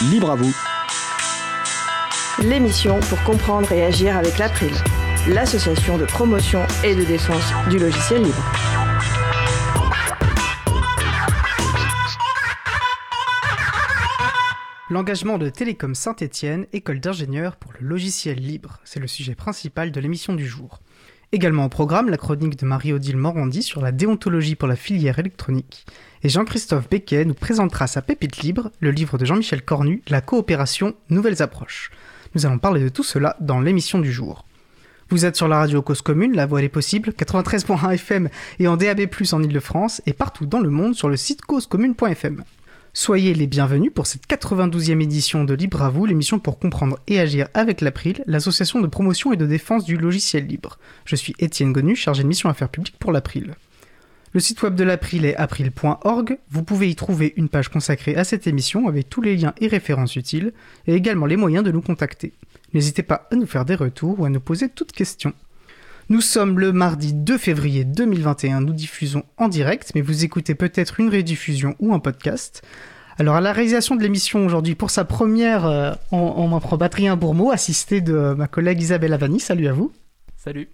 Libre à vous. L'émission pour comprendre et agir avec l'April, l'association de promotion et de défense du logiciel libre. L'engagement de Télécom Saint-Étienne, école d'ingénieurs pour le logiciel libre, c'est le sujet principal de l'émission du jour. Également au programme, la chronique de Marie-Odile Morandi sur la déontologie pour la filière électronique. Et Jean-Christophe Becquet nous présentera sa pépite libre, le livre de Jean-Michel Cornu, La coopération, nouvelles approches. Nous allons parler de tout cela dans l'émission du jour. Vous êtes sur la radio Cause Commune, la voix est possible, 93.1 FM et en DAB+, en Ile-de-France, et partout dans le monde sur le site causecommune.fm. Soyez les bienvenus pour cette 92e édition de Libre à vous, l'émission pour comprendre et agir avec l'April, l'association de promotion et de défense du logiciel libre. Je suis Étienne Gonu, chargé de mission affaires publiques pour l'April. Le site web de l'April est april.org. Vous pouvez y trouver une page consacrée à cette émission avec tous les liens et références utiles, et également les moyens de nous contacter. N'hésitez pas à nous faire des retours ou à nous poser toutes questions. Nous sommes le mardi 2 février 2021, nous diffusons en direct, mais vous écoutez peut-être une rediffusion ou un podcast. Alors à la réalisation de l'émission aujourd'hui, pour sa première, euh, on, m'en prend Bourmeau, assisté de ma collègue Isabelle Avani. Salut à vous. Salut.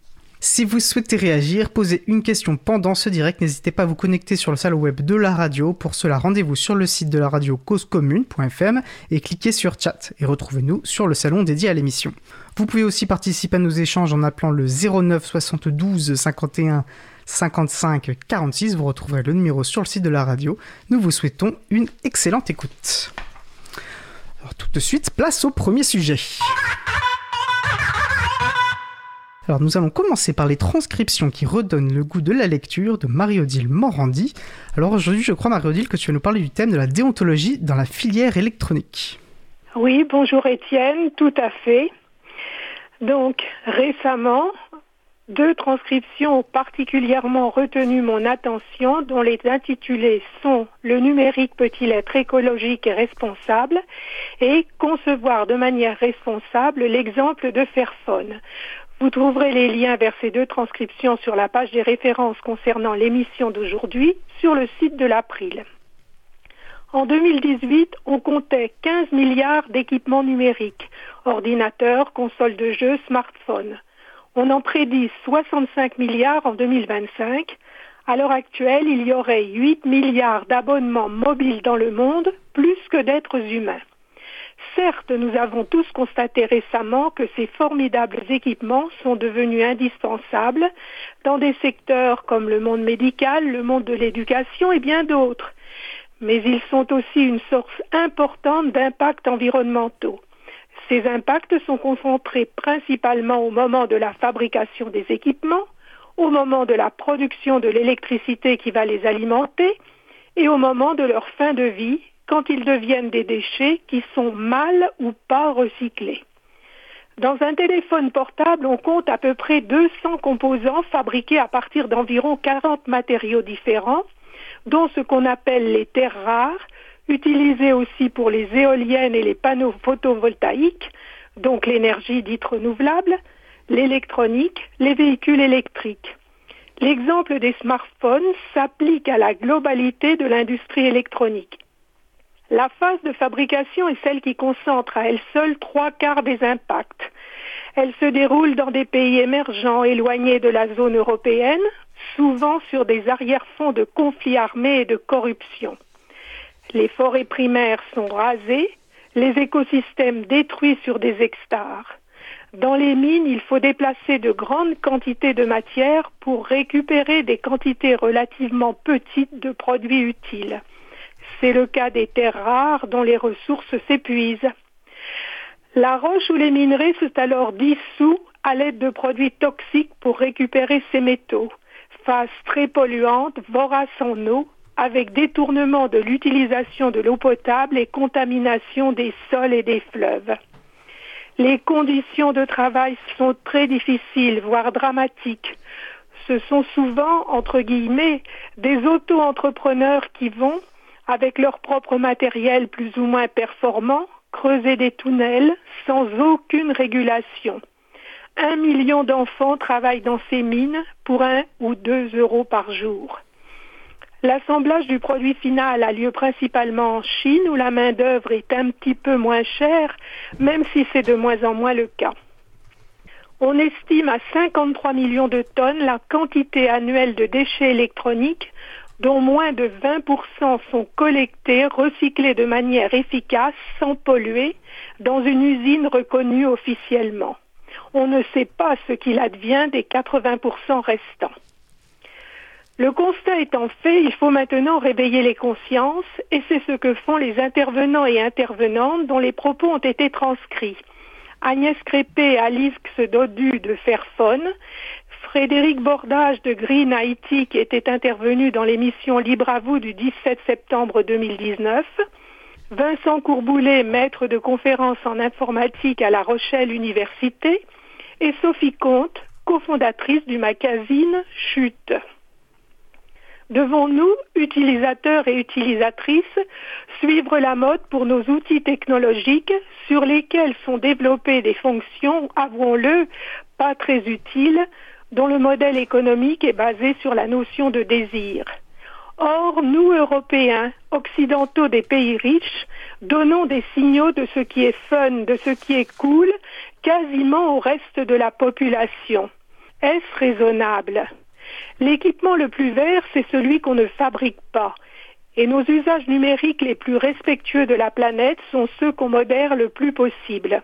Si vous souhaitez réagir, poser une question pendant ce direct, n'hésitez pas à vous connecter sur le salon web de la radio. Pour cela, rendez-vous sur le site de la radio causecommune.fm et cliquez sur chat et retrouvez-nous sur le salon dédié à l'émission. Vous pouvez aussi participer à nos échanges en appelant le 09 72 51 55 46. Vous retrouverez le numéro sur le site de la radio. Nous vous souhaitons une excellente écoute. Alors tout de suite, place au premier sujet. Alors nous allons commencer par les transcriptions qui redonnent le goût de la lecture de Marie-Odile Morandi. Alors aujourd'hui, je crois Marie-Odile que tu vas nous parler du thème de la déontologie dans la filière électronique. Oui, bonjour Étienne, tout à fait. Donc récemment, deux transcriptions ont particulièrement retenu mon attention, dont les intitulés sont Le numérique peut-il être écologique et responsable et Concevoir de manière responsable l'exemple de Fairphone. Vous trouverez les liens vers ces deux transcriptions sur la page des références concernant l'émission d'aujourd'hui sur le site de l'April. En 2018, on comptait 15 milliards d'équipements numériques, ordinateurs, consoles de jeux, smartphones. On en prédit 65 milliards en 2025. À l'heure actuelle, il y aurait 8 milliards d'abonnements mobiles dans le monde, plus que d'êtres humains. Certes, nous avons tous constaté récemment que ces formidables équipements sont devenus indispensables dans des secteurs comme le monde médical, le monde de l'éducation et bien d'autres. Mais ils sont aussi une source importante d'impacts environnementaux. Ces impacts sont concentrés principalement au moment de la fabrication des équipements, au moment de la production de l'électricité qui va les alimenter et au moment de leur fin de vie quand ils deviennent des déchets qui sont mal ou pas recyclés. Dans un téléphone portable, on compte à peu près 200 composants fabriqués à partir d'environ 40 matériaux différents, dont ce qu'on appelle les terres rares, utilisés aussi pour les éoliennes et les panneaux photovoltaïques, donc l'énergie dite renouvelable, l'électronique, les véhicules électriques. L'exemple des smartphones s'applique à la globalité de l'industrie électronique. La phase de fabrication est celle qui concentre à elle seule trois quarts des impacts. Elle se déroule dans des pays émergents éloignés de la zone européenne, souvent sur des arrière-fonds de conflits armés et de corruption. Les forêts primaires sont rasées, les écosystèmes détruits sur des hectares. Dans les mines, il faut déplacer de grandes quantités de matière pour récupérer des quantités relativement petites de produits utiles. C'est le cas des terres rares dont les ressources s'épuisent. La roche ou les minerais sont alors dissous à l'aide de produits toxiques pour récupérer ces métaux. Phase très polluante, vorace en eau, avec détournement de l'utilisation de l'eau potable et contamination des sols et des fleuves. Les conditions de travail sont très difficiles, voire dramatiques. Ce sont souvent, entre guillemets, des auto-entrepreneurs qui vont, avec leur propre matériel plus ou moins performant, creuser des tunnels sans aucune régulation. Un million d'enfants travaillent dans ces mines pour un ou deux euros par jour. L'assemblage du produit final a lieu principalement en Chine où la main-d'œuvre est un petit peu moins chère, même si c'est de moins en moins le cas. On estime à 53 millions de tonnes la quantité annuelle de déchets électroniques dont moins de 20% sont collectés, recyclés de manière efficace, sans polluer, dans une usine reconnue officiellement. On ne sait pas ce qu'il advient des 80% restants. Le constat étant fait, il faut maintenant réveiller les consciences et c'est ce que font les intervenants et intervenantes dont les propos ont été transcrits. Agnès Crépé et Alice de Fairphone, Frédéric Bordage de Green Haïti qui était intervenu dans l'émission Libre à vous du 17 septembre 2019, Vincent Courboulet, maître de conférence en informatique à La Rochelle Université, et Sophie Comte, cofondatrice du magazine Chute. Devons-nous, utilisateurs et utilisatrices, suivre la mode pour nos outils technologiques sur lesquels sont développées des fonctions, avouons-le, pas très utiles, dont le modèle économique est basé sur la notion de désir Or, nous, Européens, occidentaux des pays riches, donnons des signaux de ce qui est fun, de ce qui est cool, quasiment au reste de la population. Est-ce raisonnable? L'équipement le plus vert, c'est celui qu'on ne fabrique pas. Et nos usages numériques les plus respectueux de la planète sont ceux qu'on modère le plus possible.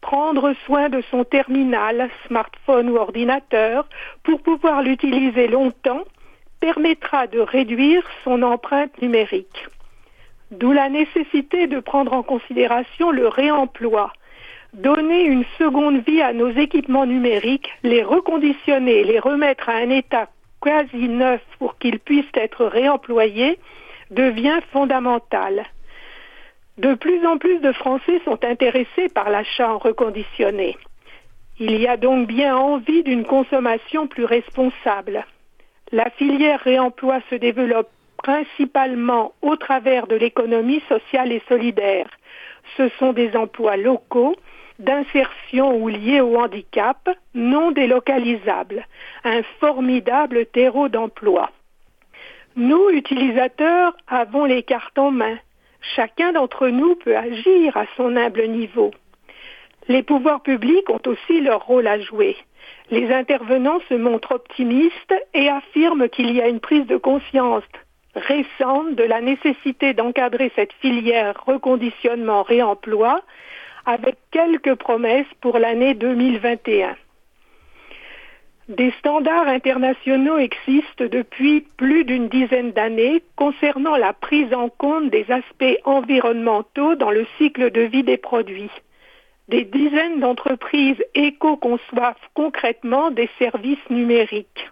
Prendre soin de son terminal, smartphone ou ordinateur, pour pouvoir l'utiliser longtemps, permettra de réduire son empreinte numérique. D'où la nécessité de prendre en considération le réemploi, donner une seconde vie à nos équipements numériques, les reconditionner, les remettre à un état quasi neuf pour qu'ils puissent être réemployés, devient fondamental. De plus en plus de Français sont intéressés par l'achat en reconditionné. Il y a donc bien envie d'une consommation plus responsable. La filière réemploi se développe principalement au travers de l'économie sociale et solidaire. Ce sont des emplois locaux d'insertion ou liés au handicap non délocalisables, un formidable terreau d'emploi. Nous, utilisateurs, avons les cartes en main. Chacun d'entre nous peut agir à son humble niveau. Les pouvoirs publics ont aussi leur rôle à jouer. Les intervenants se montrent optimistes et affirment qu'il y a une prise de conscience récente de la nécessité d'encadrer cette filière reconditionnement-réemploi avec quelques promesses pour l'année 2021. Des standards internationaux existent depuis plus d'une dizaine d'années concernant la prise en compte des aspects environnementaux dans le cycle de vie des produits. Des dizaines d'entreprises éco-conçoivent concrètement des services numériques.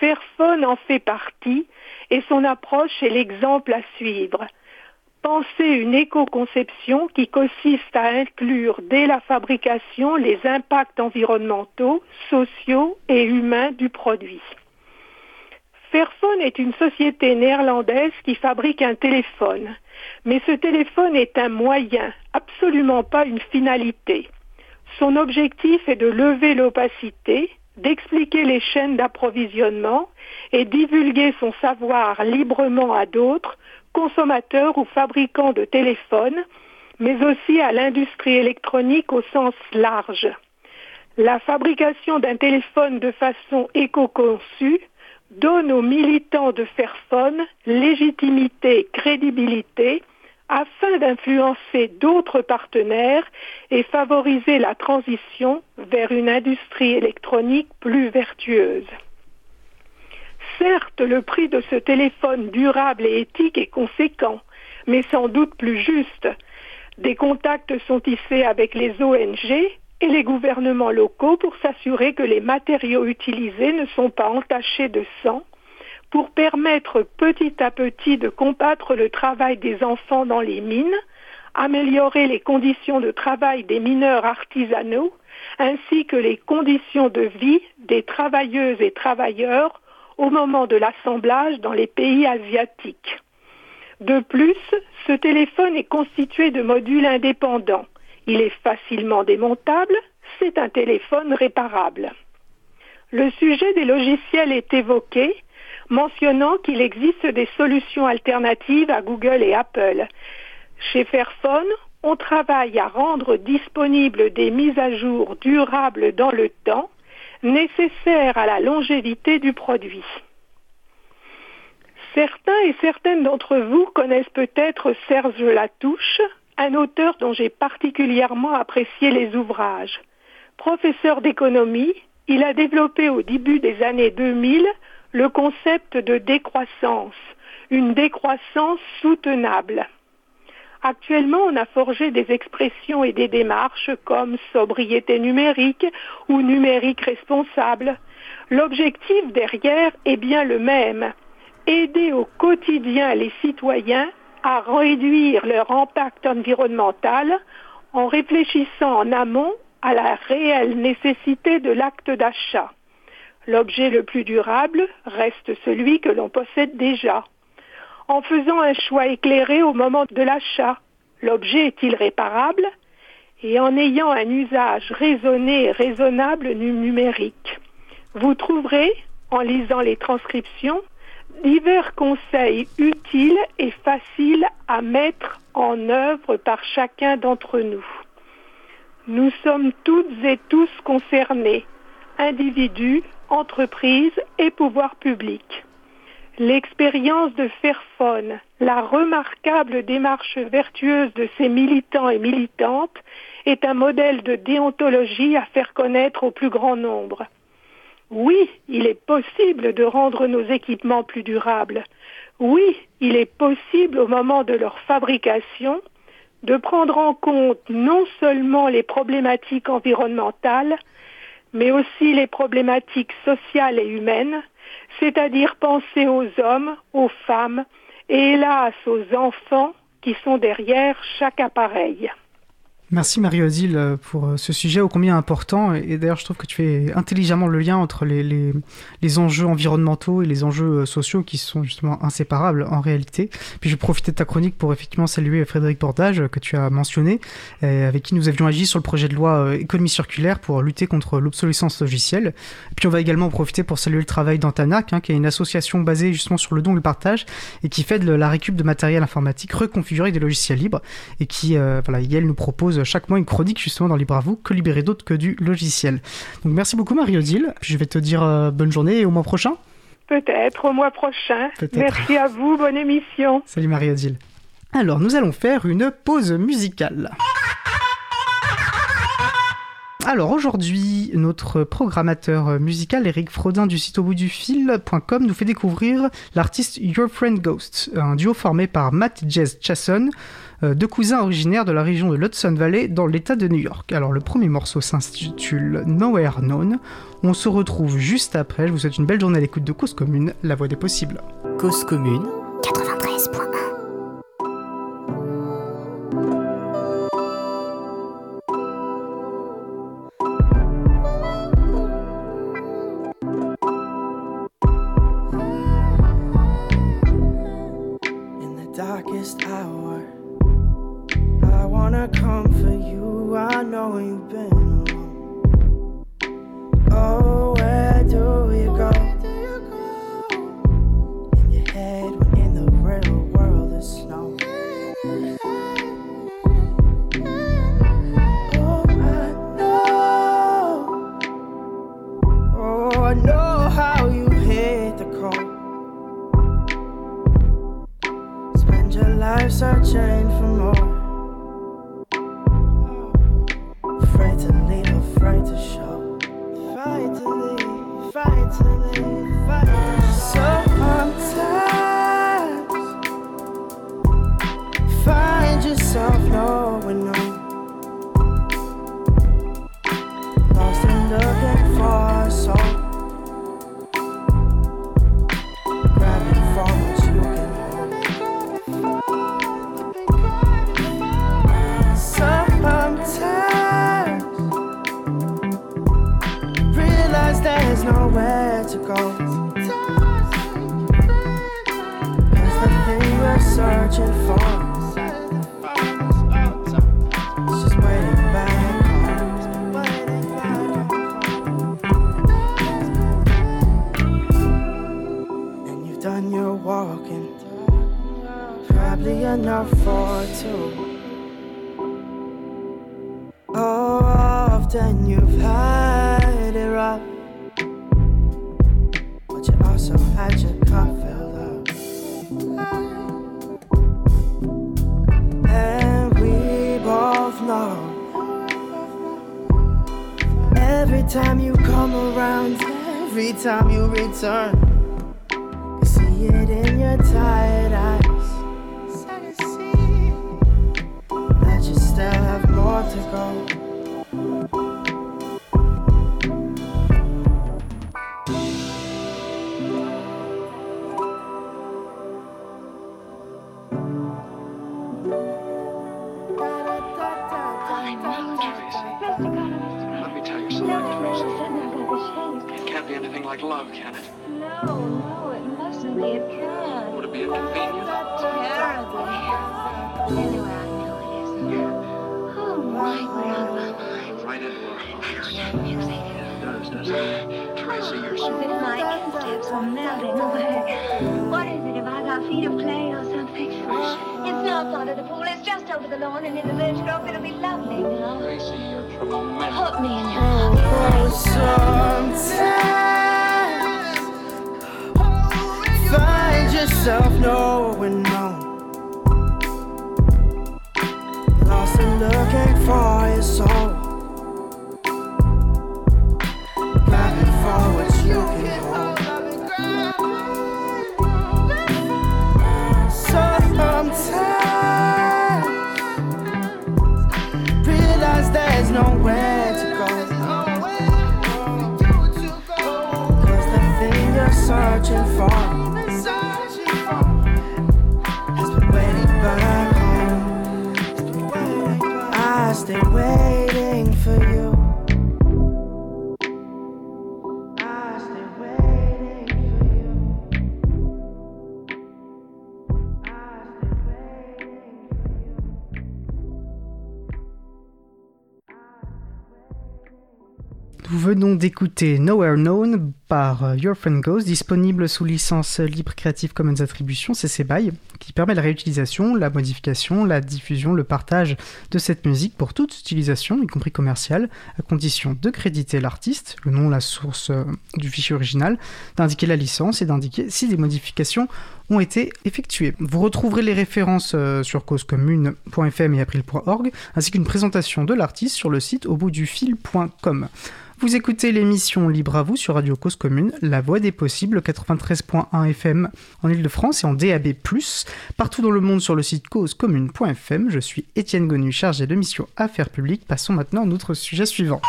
Fairphone en fait partie et son approche est l'exemple à suivre penser une éco-conception qui consiste à inclure dès la fabrication les impacts environnementaux, sociaux et humains du produit. Fairphone est une société néerlandaise qui fabrique un téléphone, mais ce téléphone est un moyen, absolument pas une finalité. Son objectif est de lever l'opacité, d'expliquer les chaînes d'approvisionnement et divulguer son savoir librement à d'autres consommateurs ou fabricants de téléphones, mais aussi à l'industrie électronique au sens large. La fabrication d'un téléphone de façon éco-conçue donne aux militants de Fairphone légitimité et crédibilité afin d'influencer d'autres partenaires et favoriser la transition vers une industrie électronique plus vertueuse. Certes, le prix de ce téléphone durable et éthique est conséquent, mais sans doute plus juste. Des contacts sont tissés avec les ONG et les gouvernements locaux pour s'assurer que les matériaux utilisés ne sont pas entachés de sang, pour permettre petit à petit de combattre le travail des enfants dans les mines, améliorer les conditions de travail des mineurs artisanaux, ainsi que les conditions de vie des travailleuses et travailleurs au moment de l'assemblage dans les pays asiatiques. De plus, ce téléphone est constitué de modules indépendants. Il est facilement démontable, c'est un téléphone réparable. Le sujet des logiciels est évoqué. mentionnant qu'il existe des solutions alternatives à Google et Apple. Chez Fairphone, on travaille à rendre disponibles des mises à jour durables dans le temps, nécessaires à la longévité du produit. Certains et certaines d'entre vous connaissent peut-être Serge Latouche, un auteur dont j'ai particulièrement apprécié les ouvrages. Professeur d'économie, il a développé au début des années 2000 le concept de décroissance, une décroissance soutenable. Actuellement, on a forgé des expressions et des démarches comme sobriété numérique ou numérique responsable. L'objectif derrière est bien le même, aider au quotidien les citoyens à réduire leur impact environnemental en réfléchissant en amont à la réelle nécessité de l'acte d'achat. L'objet le plus durable reste celui que l'on possède déjà. En faisant un choix éclairé au moment de l'achat, l'objet est-il réparable? Et en ayant un usage raisonné et raisonnable numérique. Vous trouverez, en lisant les transcriptions, divers conseils utiles et faciles à mettre en œuvre par chacun d'entre nous. Nous sommes toutes et tous concernés, individus, entreprises et pouvoirs publics. L'expérience de Fairphone, la remarquable démarche vertueuse de ses militants et militantes est un modèle de déontologie à faire connaître au plus grand nombre. Oui, il est possible de rendre nos équipements plus durables. Oui, il est possible au moment de leur fabrication de prendre en compte non seulement les problématiques environnementales, mais aussi les problématiques sociales et humaines, c'est-à-dire penser aux hommes, aux femmes et hélas aux enfants qui sont derrière chaque appareil. Merci Marie-Odile euh, pour euh, ce sujet ô combien important. Et d'ailleurs, je trouve que tu fais intelligemment le lien entre les, les, enjeux environnementaux et les enjeux euh, sociaux qui sont justement inséparables en réalité. Puis je profiter de ta chronique pour effectivement saluer Frédéric Bordage que tu as mentionné, avec qui nous avions agi sur le projet de loi économie circulaire pour lutter contre l'obsolescence logicielle. Puis on va également en profiter pour saluer le travail d'Antanac, hein, qui est une association basée justement sur le don et le partage et qui fait de la récup de matériel informatique reconfiguré des logiciels libres et qui, voilà, elle nous propose chaque mois une chronique justement dans Libre à vous, que libérer d'autres que du logiciel. Donc merci beaucoup Marie-Odile, je vais te dire euh, bonne journée et au mois prochain. Peut-être au mois prochain. Merci à vous, bonne émission. Salut Marie-Odile. Alors nous allons faire une pause musicale. Alors aujourd'hui, notre programmateur musical Eric Frodin du site au bout du fil.com nous fait découvrir l'artiste Your Friend Ghost, un duo formé par Matt Jazz Chasson, deux cousins originaires de la région de l'Hudson Valley dans l'état de New York. Alors le premier morceau s'intitule Nowhere Known. On se retrouve juste après. Je vous souhaite une belle journée à l'écoute de Cause Commune, la voix des possibles. Cause Commune 93.1 know where you've been. Oh, where do we go? In your head, when in the real world it's snow. Oh, I know. Oh, I know how you hate the cold. Spend your life searching searching for venons d'écouter Nowhere Known par euh, Your Friend Ghost, disponible sous licence libre Creative Commons Attribution CC BY, qui permet la réutilisation, la modification, la diffusion, le partage de cette musique pour toute utilisation, y compris commerciale, à condition de créditer l'artiste, le nom, la source euh, du fichier original, d'indiquer la licence et d'indiquer si des modifications ont été effectuées. Vous retrouverez les références euh, sur causecommune.fm et april.org, ainsi qu'une présentation de l'artiste sur le site au bout du fil.com. Vous écoutez l'émission Libre à vous sur Radio Cause Commune, la voix des possibles 93.1 FM en Ile-de-France et en DAB+, partout dans le monde sur le site causecommune.fm. Je suis Étienne Gonu, chargé de mission Affaires publiques. Passons maintenant à notre sujet suivant.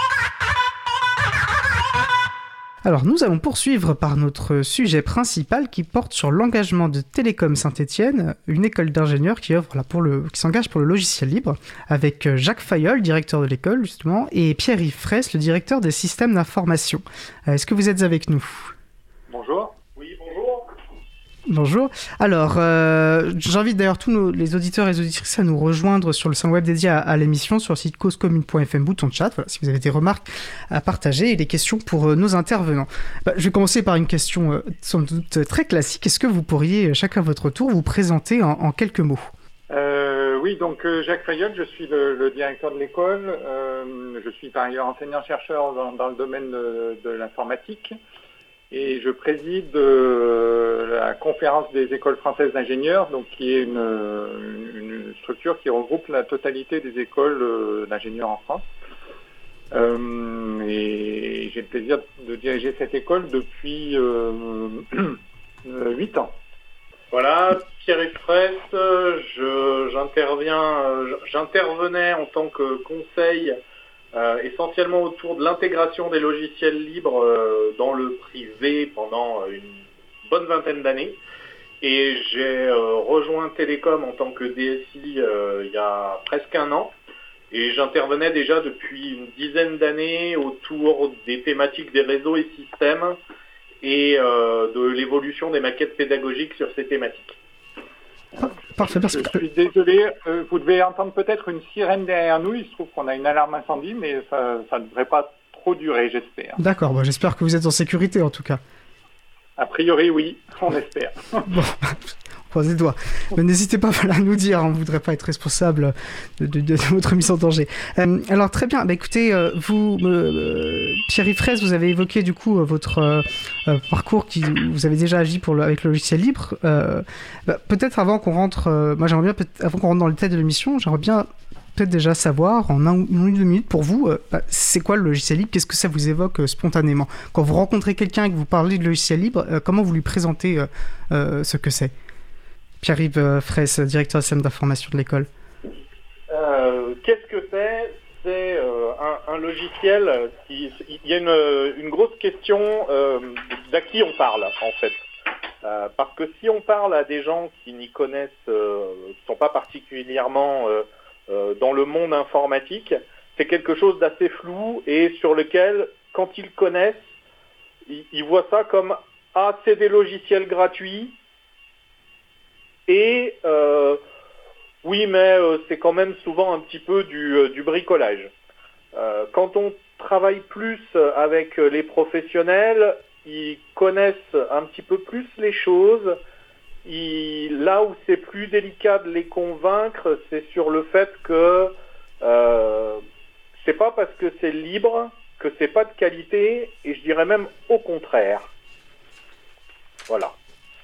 Alors nous allons poursuivre par notre sujet principal qui porte sur l'engagement de Télécom Saint-Étienne, une école d'ingénieurs qui qui s'engage pour le logiciel libre, avec euh, Jacques Fayol, directeur de l'école justement, et Pierre-Yves Fraisse, le directeur des systèmes d'information. Euh, Est-ce que vous êtes avec nous? Bonjour. Bonjour. Alors, euh, j'invite d'ailleurs tous les auditeurs et les auditrices à nous rejoindre sur le site web dédié à, l'émission sur le site causecommune.fm, bouton de chat, voilà, si vous avez des remarques à partager et des questions pour euh, nos intervenants. Bah, je vais commencer par une question euh, sans doute très classique. Est-ce que vous pourriez, chacun à votre tour, vous présenter en, quelques mots? Oui, donc Jacques Fayol, je suis le, directeur de l'école. Je suis par ailleurs enseignant-chercheur dans, le domaine de l'informatique. Et je préside euh, la conférence des écoles françaises d'ingénieurs, donc qui est une, structure qui regroupe la totalité des écoles euh, d'ingénieurs en France. Euh, et j'ai le plaisir de diriger cette école depuis euh, euh, 8 ans. Voilà, Pierre je, j'interviens, j'intervenais en tant que conseil euh, essentiellement autour de l'intégration des logiciels libres euh, dans le privé pendant une bonne vingtaine d'années. Et j'ai euh, rejoint Télécom en tant que DSI euh, il y a presque un an. Et j'intervenais déjà depuis une dizaine d'années autour des thématiques des réseaux et systèmes et euh, de l'évolution des maquettes pédagogiques sur ces thématiques. Parfait, Je suis désolé, euh, vous devez entendre peut-être une sirène derrière nous. Il se trouve qu'on a une alarme incendie, mais ça ça ne devrait pas trop durer, j'espère. D'accord, bon, j'espère que vous êtes en sécurité en tout cas. A priori, oui, on espère. Bon, croise doigts. Mais n'hésitez pas à nous dire, on ne voudrait pas être responsable de, votre mise en danger. Euh, alors très bien, bah, écoutez, euh, vous, euh, Pierre-Yves Fraisse, vous avez évoqué du coup euh, votre parcours, vous avez déjà agi avec le logiciel libre. Bah, peut-être avant qu'on rentre, j'aimerais bien, avant qu'on rentre dans le détail de l'émission, j'aimerais bien peut-être déjà savoir en un une ou deux minutes pour vous, bah, c'est quoi le logiciel libre? Qu'est-ce que ça vous évoque spontanément? Quand vous rencontrez quelqu'un et que vous parlez de logiciel libre, comment vous lui présentez ce que c'est? Pierre-Yves euh, Fraisse, directeur système d'information de l'école. Euh, Qu'est-ce que c'est? C'est euh, un, logiciel qui... Il y a une, grosse question d'à qui on parle, en fait. Parce que si on parle à des gens qui n'y connaissent, euh, qui sont pas particulièrement dans le monde informatique, c'est quelque chose d'assez flou et sur lequel, quand ils connaissent, ils, ils voient ça comme ah c'est des logiciels gratuits et euh, oui mais euh, c'est quand même souvent un petit peu du, euh, bricolage. Quand on travaille plus avec les professionnels, ils connaissent un petit peu plus les choses. Là où c'est plus délicat de les convaincre, c'est sur le fait que euh, c'est pas parce que c'est libre que c'est pas de qualité, et je dirais même au contraire. Voilà.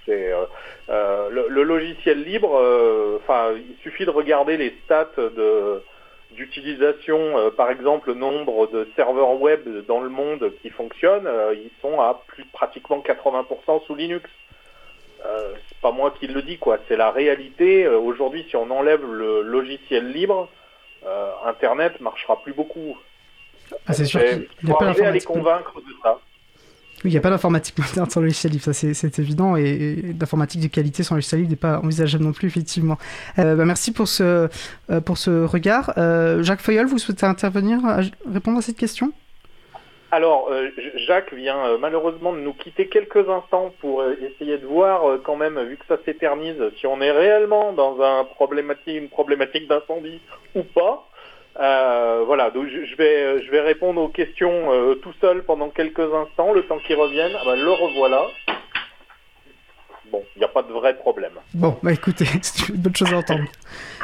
C'est euh, euh, le, le logiciel libre. euh, Enfin, il suffit de regarder les stats de d'utilisation, par exemple, le nombre de serveurs web dans le monde qui fonctionnent, ils sont à plus pratiquement 80% sous Linux. Euh, c'est pas moi qui le dis, quoi. C'est la réalité. Euh, Aujourd'hui, si on enlève le logiciel libre, euh, Internet marchera plus beaucoup. Ah, c'est sûr Et qu'il n'y a faut pas arriver à les convaincre de ça. Oui, il n'y a pas d'informatique moderne sans logiciel libre, ça c'est- évident, et, d'informatique de qualité sans logiciel libre n'est pas envisageable non plus, effectivement. Euh, bah, merci pour ce, euh, pour ce regard. Euh, Jacques Feuillol, vous souhaitez intervenir, répondre à cette question? Alors, Jacques vient malheureusement de nous quitter quelques instants pour essayer de voir quand même, vu que ça s'éternise, si on est réellement dans un une problématique d'incendie ou pas. Euh, voilà, donc je, vais, je vais répondre aux questions euh, tout seul pendant quelques instants, le temps qu'ils reviennent. Ah bah, le revoilà. Bon, il n'y a pas de vrai problème. Bon, bah écoutez, c'est une bonne chose à entendre.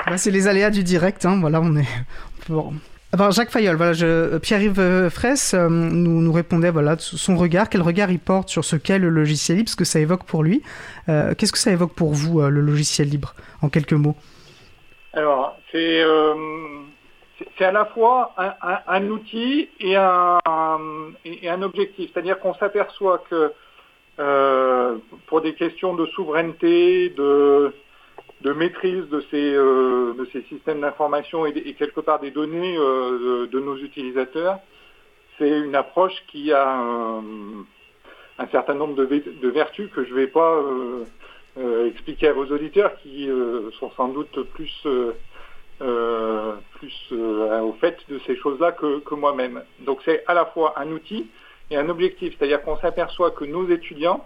Bah, c'est les aléas du direct, hein, voilà, on est... Bon. Alors, Jacques Fayol, voilà, je, euh, Pierre-Yves Fraisse euh, nous, nous répondait voilà, de son regard, quel regard il porte sur ce qu'est le logiciel libre, ce que ça évoque pour lui? Euh, Qu'est-ce que ça évoque pour vous, euh, le logiciel libre, en quelques mots? Alors, c'est euh, c'est- à la fois un, outil et un, objectif. C'est-à-dire qu'on s'aperçoit que euh, pour des questions de souveraineté, de, maîtrise de ces, euh, de ces systèmes d'information et, quelque part des données euh, de, nos utilisateurs, c'est une approche qui a un, certain nombre de, vertus que je ne vais pas expliquer à vos auditeurs qui sont sans doute plus, plus euh, au fait de ces choses-là que, que moi-même. Donc c'est à la fois un outil et un objectif, c'est-à-dire qu'on s'aperçoit que nos étudiants,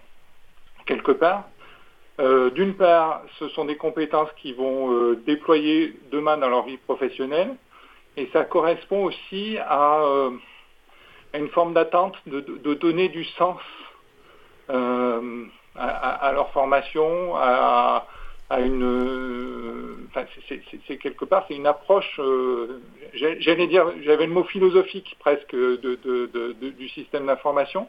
quelque part, euh, d'une part, ce sont des compétences qui vont euh, déployer demain dans leur vie professionnelle, et ça correspond aussi à, euh, à une forme d'attente de, de- donner du sens euh, à- à leur formation, à, à une, c'est- quelque part, c'est une approche. euh, J'allais dire, j'avais le mot philosophique presque de, du système d'information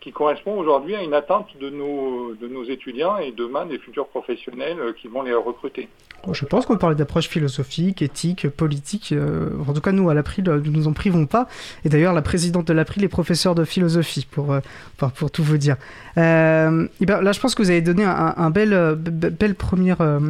qui correspond aujourd'hui à une attente de nos, de nos étudiants et demain des futurs professionnels euh, qui vont les recruter. Je pense qu'on parlait d'approche philosophique, éthique, politique. euh, en tout cas, nous, à l'April, nous nous en privons pas. Et d'ailleurs, la présidente de l'April est professeure de philosophie, pour, pour tout vous dire. Euh, et ben, là, je pense que vous avez donné un, un bel, euh, be- belle première, euh,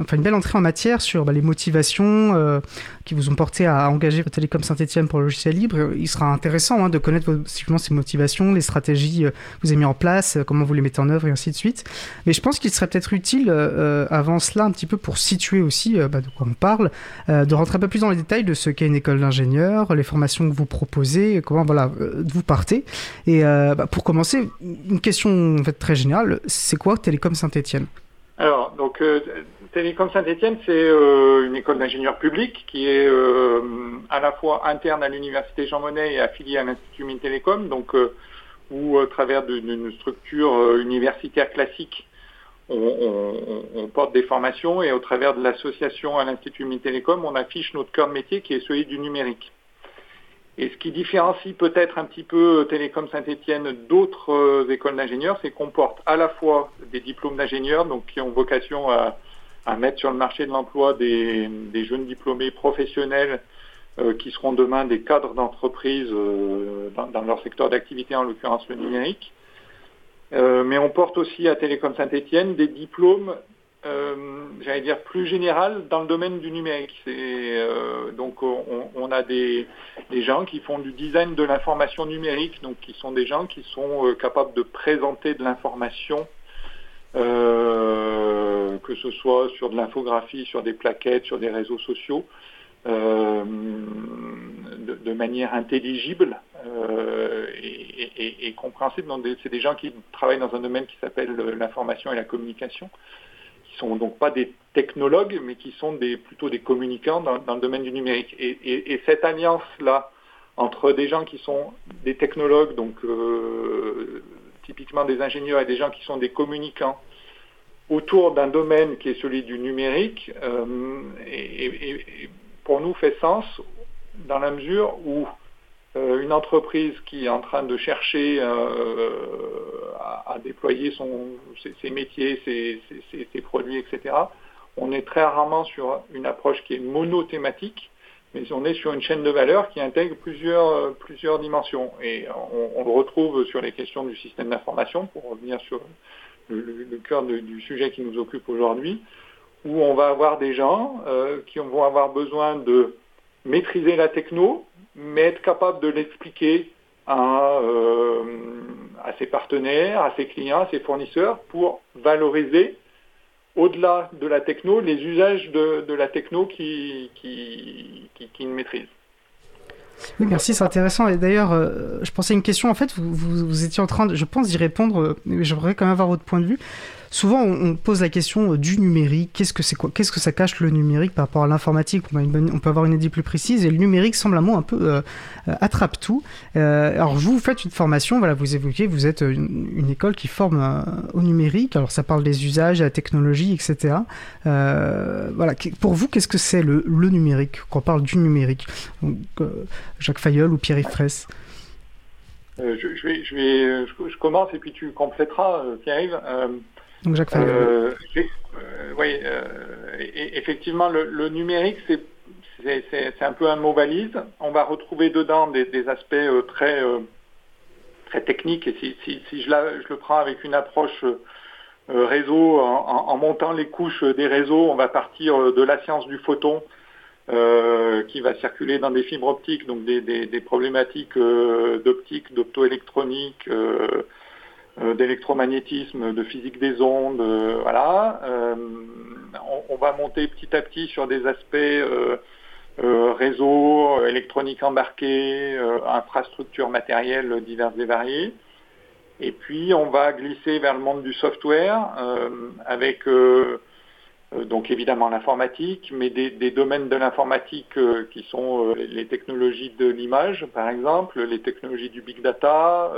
enfin, une belle entrée en matière sur bah, les motivations euh, qui vous ont porté à engager Télécom Saint-Etienne pour le logiciel libre. Il sera intéressant hein, de connaître vos- ces motivations, les stratégies euh, que vous avez mis en place, comment vous les mettez en œuvre et ainsi de suite. Mais je pense qu'il serait peut-être utile, avant cela, un petit peu pour situer aussi bah, de quoi on parle, de rentrer un peu plus dans les détails de ce qu'est une école d'ingénieur, les formations que vous proposez, comment voilà, vous partez. Et bah, pour commencer, une question très générale, c'est quoi Télécom Saint-Etienne Alors, donc, euh, Télécom Saint-Etienne, c'est euh, une école d'ingénieurs publics qui est euh, à la fois interne à l'université Jean Monnet et affiliée à l'Institut Mintélécom, donc euh, où, à travers d'une structure universitaire classique, on, porte des formations et au travers de l'association à l'Institut Télécom, on affiche notre cœur de métier qui est celui du numérique. Et ce qui différencie peut-être un petit peu Télécom Saint-Etienne d'autres euh, écoles d'ingénieurs, c'est qu'on porte à la fois des diplômes d'ingénieurs, donc qui ont vocation à, mettre sur le marché de l'emploi des, jeunes diplômés professionnels euh, qui seront demain des cadres d'entreprise euh, dans, leur secteur d'activité, en l'occurrence le numérique. mais on porte aussi à Télécom Saint-Etienne des diplômes euh, j'allais dire, plus général dans le domaine du numérique. Euh, donc on, a des, gens qui font du design de l'information numérique, donc qui sont des gens qui sont euh, capables de présenter de l'information, que ce soit sur de l'infographie, sur des plaquettes, sur des réseaux sociaux, de, manière intelligible et, et compréhensible. C'est des gens qui travaillent dans un domaine qui s'appelle l'information et la communication sont donc pas des technologues, mais qui sont des, plutôt des communicants dans, le domaine du numérique. Et, cette alliance-là entre des gens qui sont des technologues, donc euh, typiquement des ingénieurs, et des gens qui sont des communicants, autour d'un domaine qui est celui du numérique, euh, pour nous fait sens dans la mesure où une entreprise qui est en train de chercher euh, à, déployer ses, métiers, ses, produits, etc., on est très rarement sur une approche qui est monothématique, mais on est sur une chaîne de valeur qui intègre plusieurs, dimensions. Et on, le retrouve sur les questions du système d'information, pour revenir sur le, cœur du sujet qui nous occupe aujourd'hui, où on va avoir des gens euh, qui vont avoir besoin de maîtriser la techno, mais être capable de l'expliquer à, euh, à, ses partenaires, à ses clients, à ses fournisseurs pour valoriser au-delà de la techno les usages de, la techno qui, qui, qui, maîtrisent. Oui, merci, c'est intéressant. Et d'ailleurs, euh, je pensais à une question. En fait, vous, étiez en train, de, je pense, d'y répondre, euh, mais j'aimerais quand même avoir votre point de vue. Souvent, on, pose la question euh, du numérique. Qu'est-ce que c'est quoi Qu'est-ce que ça cache le numérique par rapport à l'informatique? On, peut avoir une idée plus précise. Et le numérique semble un mot un peu euh, euh, attrape tout. alors vous, faites une formation. Voilà, vous évoquez, vous êtes une, école qui forme au numérique. Alors ça parle des usages, la technologie, etc. voilà. Pour vous, qu'est-ce que c'est le, numérique? Quand on parle du numérique, Jacques Fayol ou Pierre-Yves Fraisse je, vais, je, commence et puis tu compléteras, Pierre-Yves. Jacques euh, euh, oui, euh, effectivement, le, numérique, c'est un peu un mot valise. On va retrouver dedans des, aspects très, très techniques. Et si, je, le prends avec une approche réseau, en, montant les couches des réseaux, on va partir de la science du photon qui va circuler dans des fibres optiques, donc des, problématiques d'optique, d'optoélectronique, euh, d'électromagnétisme, de physique des ondes, euh, voilà. Euh, on, va monter petit à petit sur des aspects réseau, électronique embarquée, infrastructures matérielles diverses et variées. Et puis on va glisser vers le monde du software avec donc évidemment l'informatique, mais des, domaines de l'informatique qui sont les technologies de l'image, par exemple, les technologies du big data,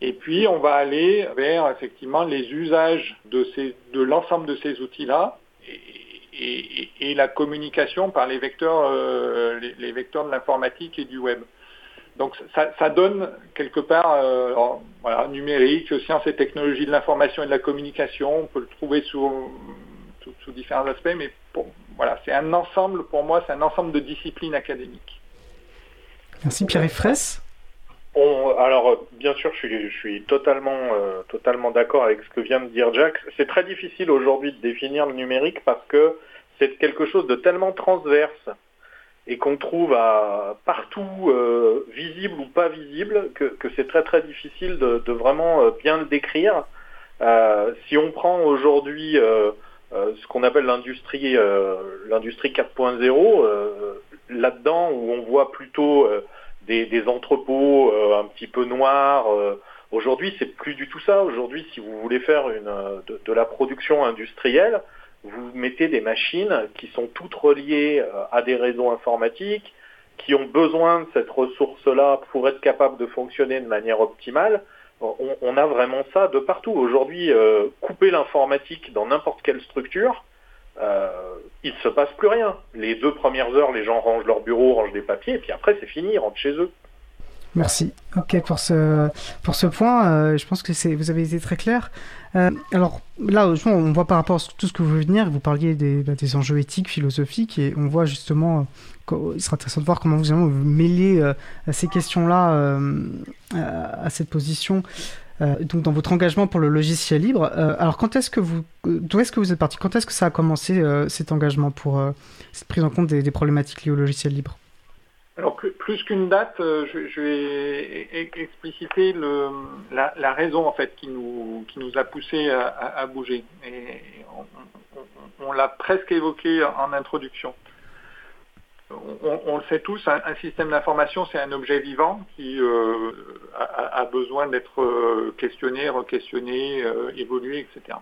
et puis, on va aller vers effectivement les usages de, l'ensemble de ces outils-là et, la communication par les vecteurs, euh, les, vecteurs de l'informatique et du web. Donc, ça, donne quelque part, euh, voilà, numérique, sciences et technologies de l'information et de la communication. On peut le trouver sous, différents aspects, mais voilà, c'est un ensemble, pour moi, c'est un ensemble de disciplines académiques. Merci Pierre Fraisse alors, bien sûr, je suis, totalement, euh, totalement d'accord avec ce que vient de dire Jack. C'est très difficile aujourd'hui de définir le numérique parce que c'est quelque chose de tellement transverse et qu'on trouve à partout euh, visible ou pas visible que, c'est très très difficile de, vraiment euh, bien le décrire. si on prend aujourd'hui ce qu'on appelle l'industrie 4.0, là-dedans où on voit plutôt des, entrepôts euh, un petit peu noirs. Euh, aujourd'hui, c'est plus du tout ça. Aujourd'hui, si vous voulez faire euh, de, la production industrielle, vous mettez des machines qui sont toutes reliées à des réseaux informatiques, qui ont besoin de cette ressource-là pour être capables de fonctionner de manière optimale. on, a vraiment ça de partout. Aujourd'hui, couper l'informatique dans n'importe quelle structure, euh, il ne se passe plus rien. Les deux premières heures, les gens rangent leur bureau, rangent des papiers, et puis après, c'est fini, ils rentrent chez eux. Merci. Ok, pour ce, pour ce point, euh, je pense que vous avez été très clair. Euh, alors là, on voit par rapport à tout ce que vous de dire, vous parliez des, bah, des enjeux éthiques, philosophiques, et on voit justement, il sera intéressant de voir comment vous, vous mêlez euh, ces questions-là, à cette position. Euh, donc dans votre engagement pour le logiciel libre. Euh, alors quand est-ce que vous, d'où est-ce que vous êtes parti? Quand est-ce que ça a commencé euh, cet engagement pour cette prise en compte des, problématiques liées au logiciel libre? Alors plus qu'une date, je, vais expliciter le, la, la, raison en fait qui nous qui nous a poussé à, bouger. On, l'a presque évoqué en introduction. On, le sait tous, un, système d'information, c'est un objet vivant qui euh, a, besoin d'être euh, questionné, re-questionné, euh, évolué, etc.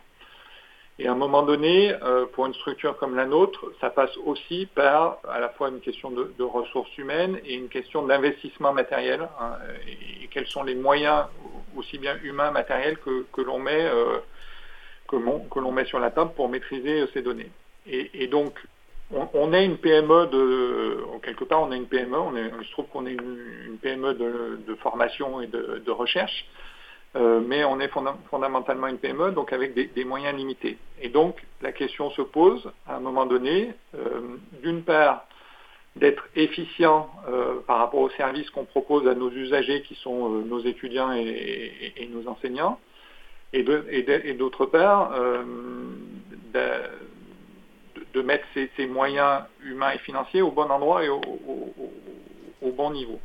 Et à un moment donné, euh, pour une structure comme la nôtre, ça passe aussi par à la fois une question de, ressources humaines et une question d'investissement matériel. Hein, et, quels sont les moyens, aussi bien humains, matériels, que, l'on met, que met sur la table pour maîtriser ces données. Et donc, on, est une PME de quelque part on est une PME, on est, il trouve qu'on est une, PME de, de, formation et de, recherche, euh, mais on est fonda fondamentalement une PME, donc avec des, moyens limités. Et donc la question se pose à un moment donné, euh, d'une part d'être efficient euh, par rapport aux services qu'on propose à nos usagers qui sont nos étudiants et, et, et, nos enseignants, et d'autre part de mettre ces, moyens humains et financiers au bon endroit et au, bon niveau.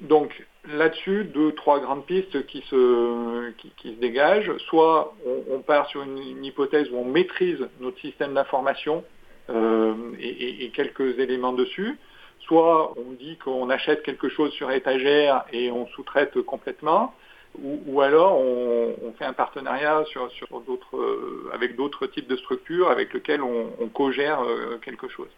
Donc là-dessus, deux, trois grandes pistes qui se, qui, se dégagent. Soit on, part sur une, hypothèse où on maîtrise notre système d'information euh, et, et, quelques éléments dessus. Soit on dit qu'on achète quelque chose sur étagère et on sous-traite complètement ou, alors on, fait un partenariat euh, avec d'autres types de structures avec lesquelles on, co-gère euh, quelque chose.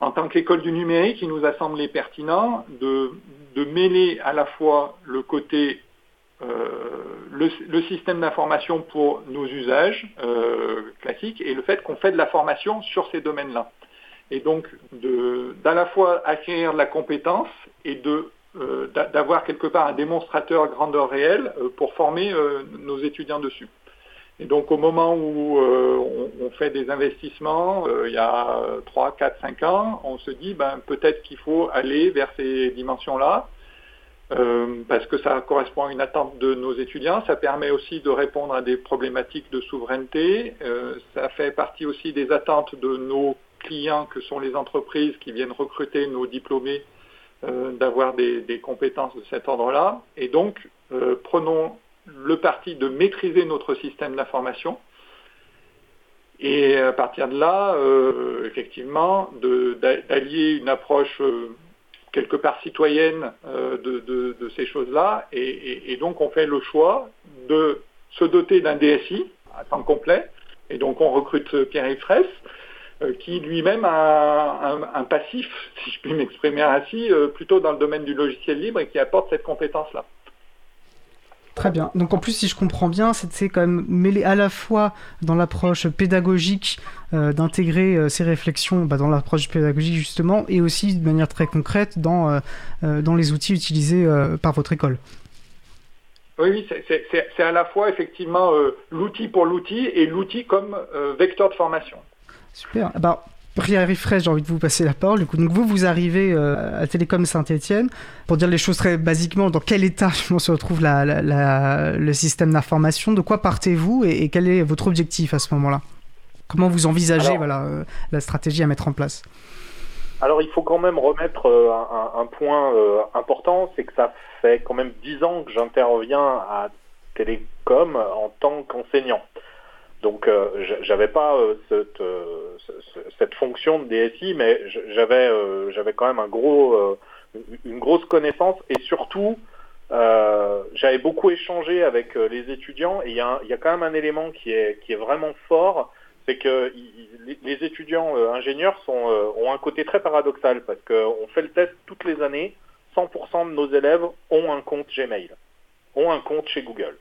En tant qu'école du numérique, il nous a semblé pertinent de, mêler à la fois le côté euh, le, système d'information pour nos usages classiques et le fait qu'on fait de la formation sur ces domaines-là. Et donc d'à la fois acquérir de la compétence et de d'avoir quelque part un démonstrateur grandeur réelle euh, pour former euh, nos étudiants dessus. Et donc au moment où on, on, fait des investissements, il y a 3, 4, 5 ans, on se dit ben, peut-être qu'il faut aller vers ces dimensions-là, parce que ça correspond à une attente de nos étudiants, ça permet aussi de répondre à des problématiques de souveraineté, ça fait partie aussi des attentes de nos clients que sont les entreprises qui viennent recruter nos diplômés euh, d'avoir des, compétences de cet ordre-là. Et donc, euh, prenons le parti de maîtriser notre système d'information. Et à partir de là, euh, effectivement, d'allier une approche quelque part citoyenne de, ces choses-là. Et, donc, on fait le choix de se doter d'un DSI à temps complet. Et donc, on recrute Pierre-Yves qui lui-même a un, un, passif, si je puis m'exprimer ainsi, euh, plutôt dans le domaine du logiciel libre et qui apporte cette compétence-là. Très bien. Donc en plus, si je comprends bien, c'est quand même mêlé à la fois dans l'approche pédagogique euh, d'intégrer euh, ces réflexions bah, dans l'approche pédagogique justement, et aussi de manière très concrète dans, euh, dans les outils utilisés par votre école. Oui, oui c'est à la fois effectivement l'outil pour l'outil et l'outil comme vecteur de formation. Super. Bah, Pierre Fraisse, j'ai envie de vous passer la parole. Du coup, donc vous, vous arrivez euh, à Télécom Saint-Etienne. Pour dire les choses très basiquement, dans quel état se retrouve la, la, la, le système d'information? De quoi partez-vous et, et, quel est votre objectif à ce moment-là? Comment vous envisagez alors, voilà, euh, la stratégie à mettre en place? Alors, il faut quand même remettre euh, un, un, point important, c'est que ça fait quand même dix ans que j'interviens à Télécom en tant qu'enseignant. Donc euh, j'avais pas euh, cette, euh, cette, fonction de DSI, mais j'avais euh, j'avais quand même une grosse connaissance et surtout j'avais beaucoup échangé avec les étudiants et il y, a quand même un élément qui est vraiment fort, c'est que les étudiants ingénieurs ont un côté très paradoxal parce qu'on fait le test toutes les années, 100% de nos élèves ont un compte Gmail. ont un compte chez Google.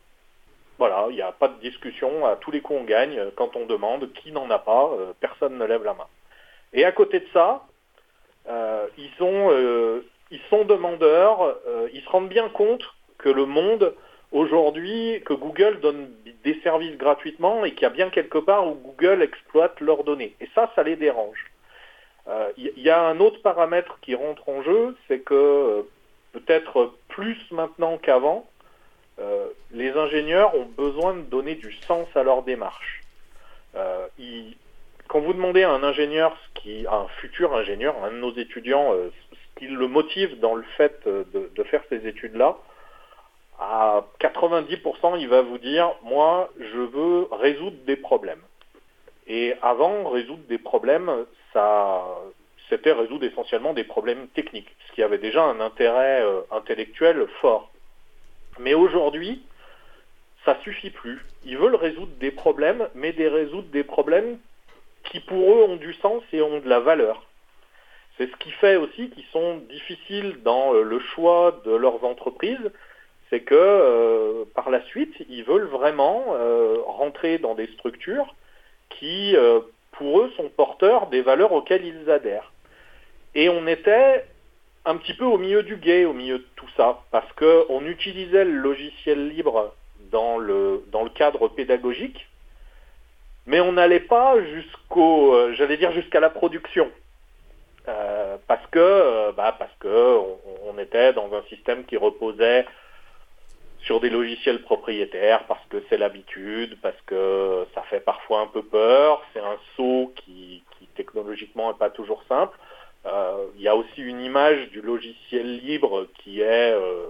Voilà, il n'y a pas de discussion, à tous les coups on gagne, quand on demande qui n'en a pas, euh, personne ne lève la main. Et à côté de ça, euh, ils, sont, euh, ils sont demandeurs, ils se rendent bien compte que le monde aujourd'hui, que Google donne des services gratuitement et qu'il y a bien quelque part où Google exploite leurs données. Et ça, ça les dérange. Il y, a un autre paramètre qui rentre en jeu, c'est que peut-être plus maintenant qu'avant, les ingénieurs ont besoin de donner du sens à leur démarche. Euh, quand vous demandez à un ingénieur, à un futur ingénieur, un de nos étudiants, euh, ce qui le motive dans le fait euh, de, faire ces études-là, à 90%, il va vous dire, moi, je veux résoudre des problèmes. Et avant, résoudre des problèmes, ça, c'était résoudre essentiellement des problèmes techniques, ce qui avait déjà un intérêt euh, intellectuel fort. Mais aujourd'hui, ça suffit plus. Ils veulent résoudre des problèmes, mais des résoudre des problèmes qui pour eux ont du sens et ont de la valeur. C'est ce qui fait aussi qu'ils sont difficiles dans euh, le choix de leurs entreprises, c'est que euh, par la suite, ils veulent vraiment euh, rentrer dans des structures qui, pour eux, sont porteurs des valeurs auxquelles ils adhèrent. Et on était un petit peu au milieu du guet, au milieu de tout ça, parce qu'on utilisait le logiciel libre dans le, cadre pédagogique, mais on n'allait pas jusqu'au, euh, j'allais dire jusqu'à la production. Euh, parce que, euh, bah, parce que on, était dans un système qui reposait sur des logiciels propriétaires, parce que c'est l'habitude, parce que ça fait parfois un peu peur, c'est un saut qui technologiquement n'est pas toujours simple. Euh, Il y a aussi une image du logiciel libre qui est euh,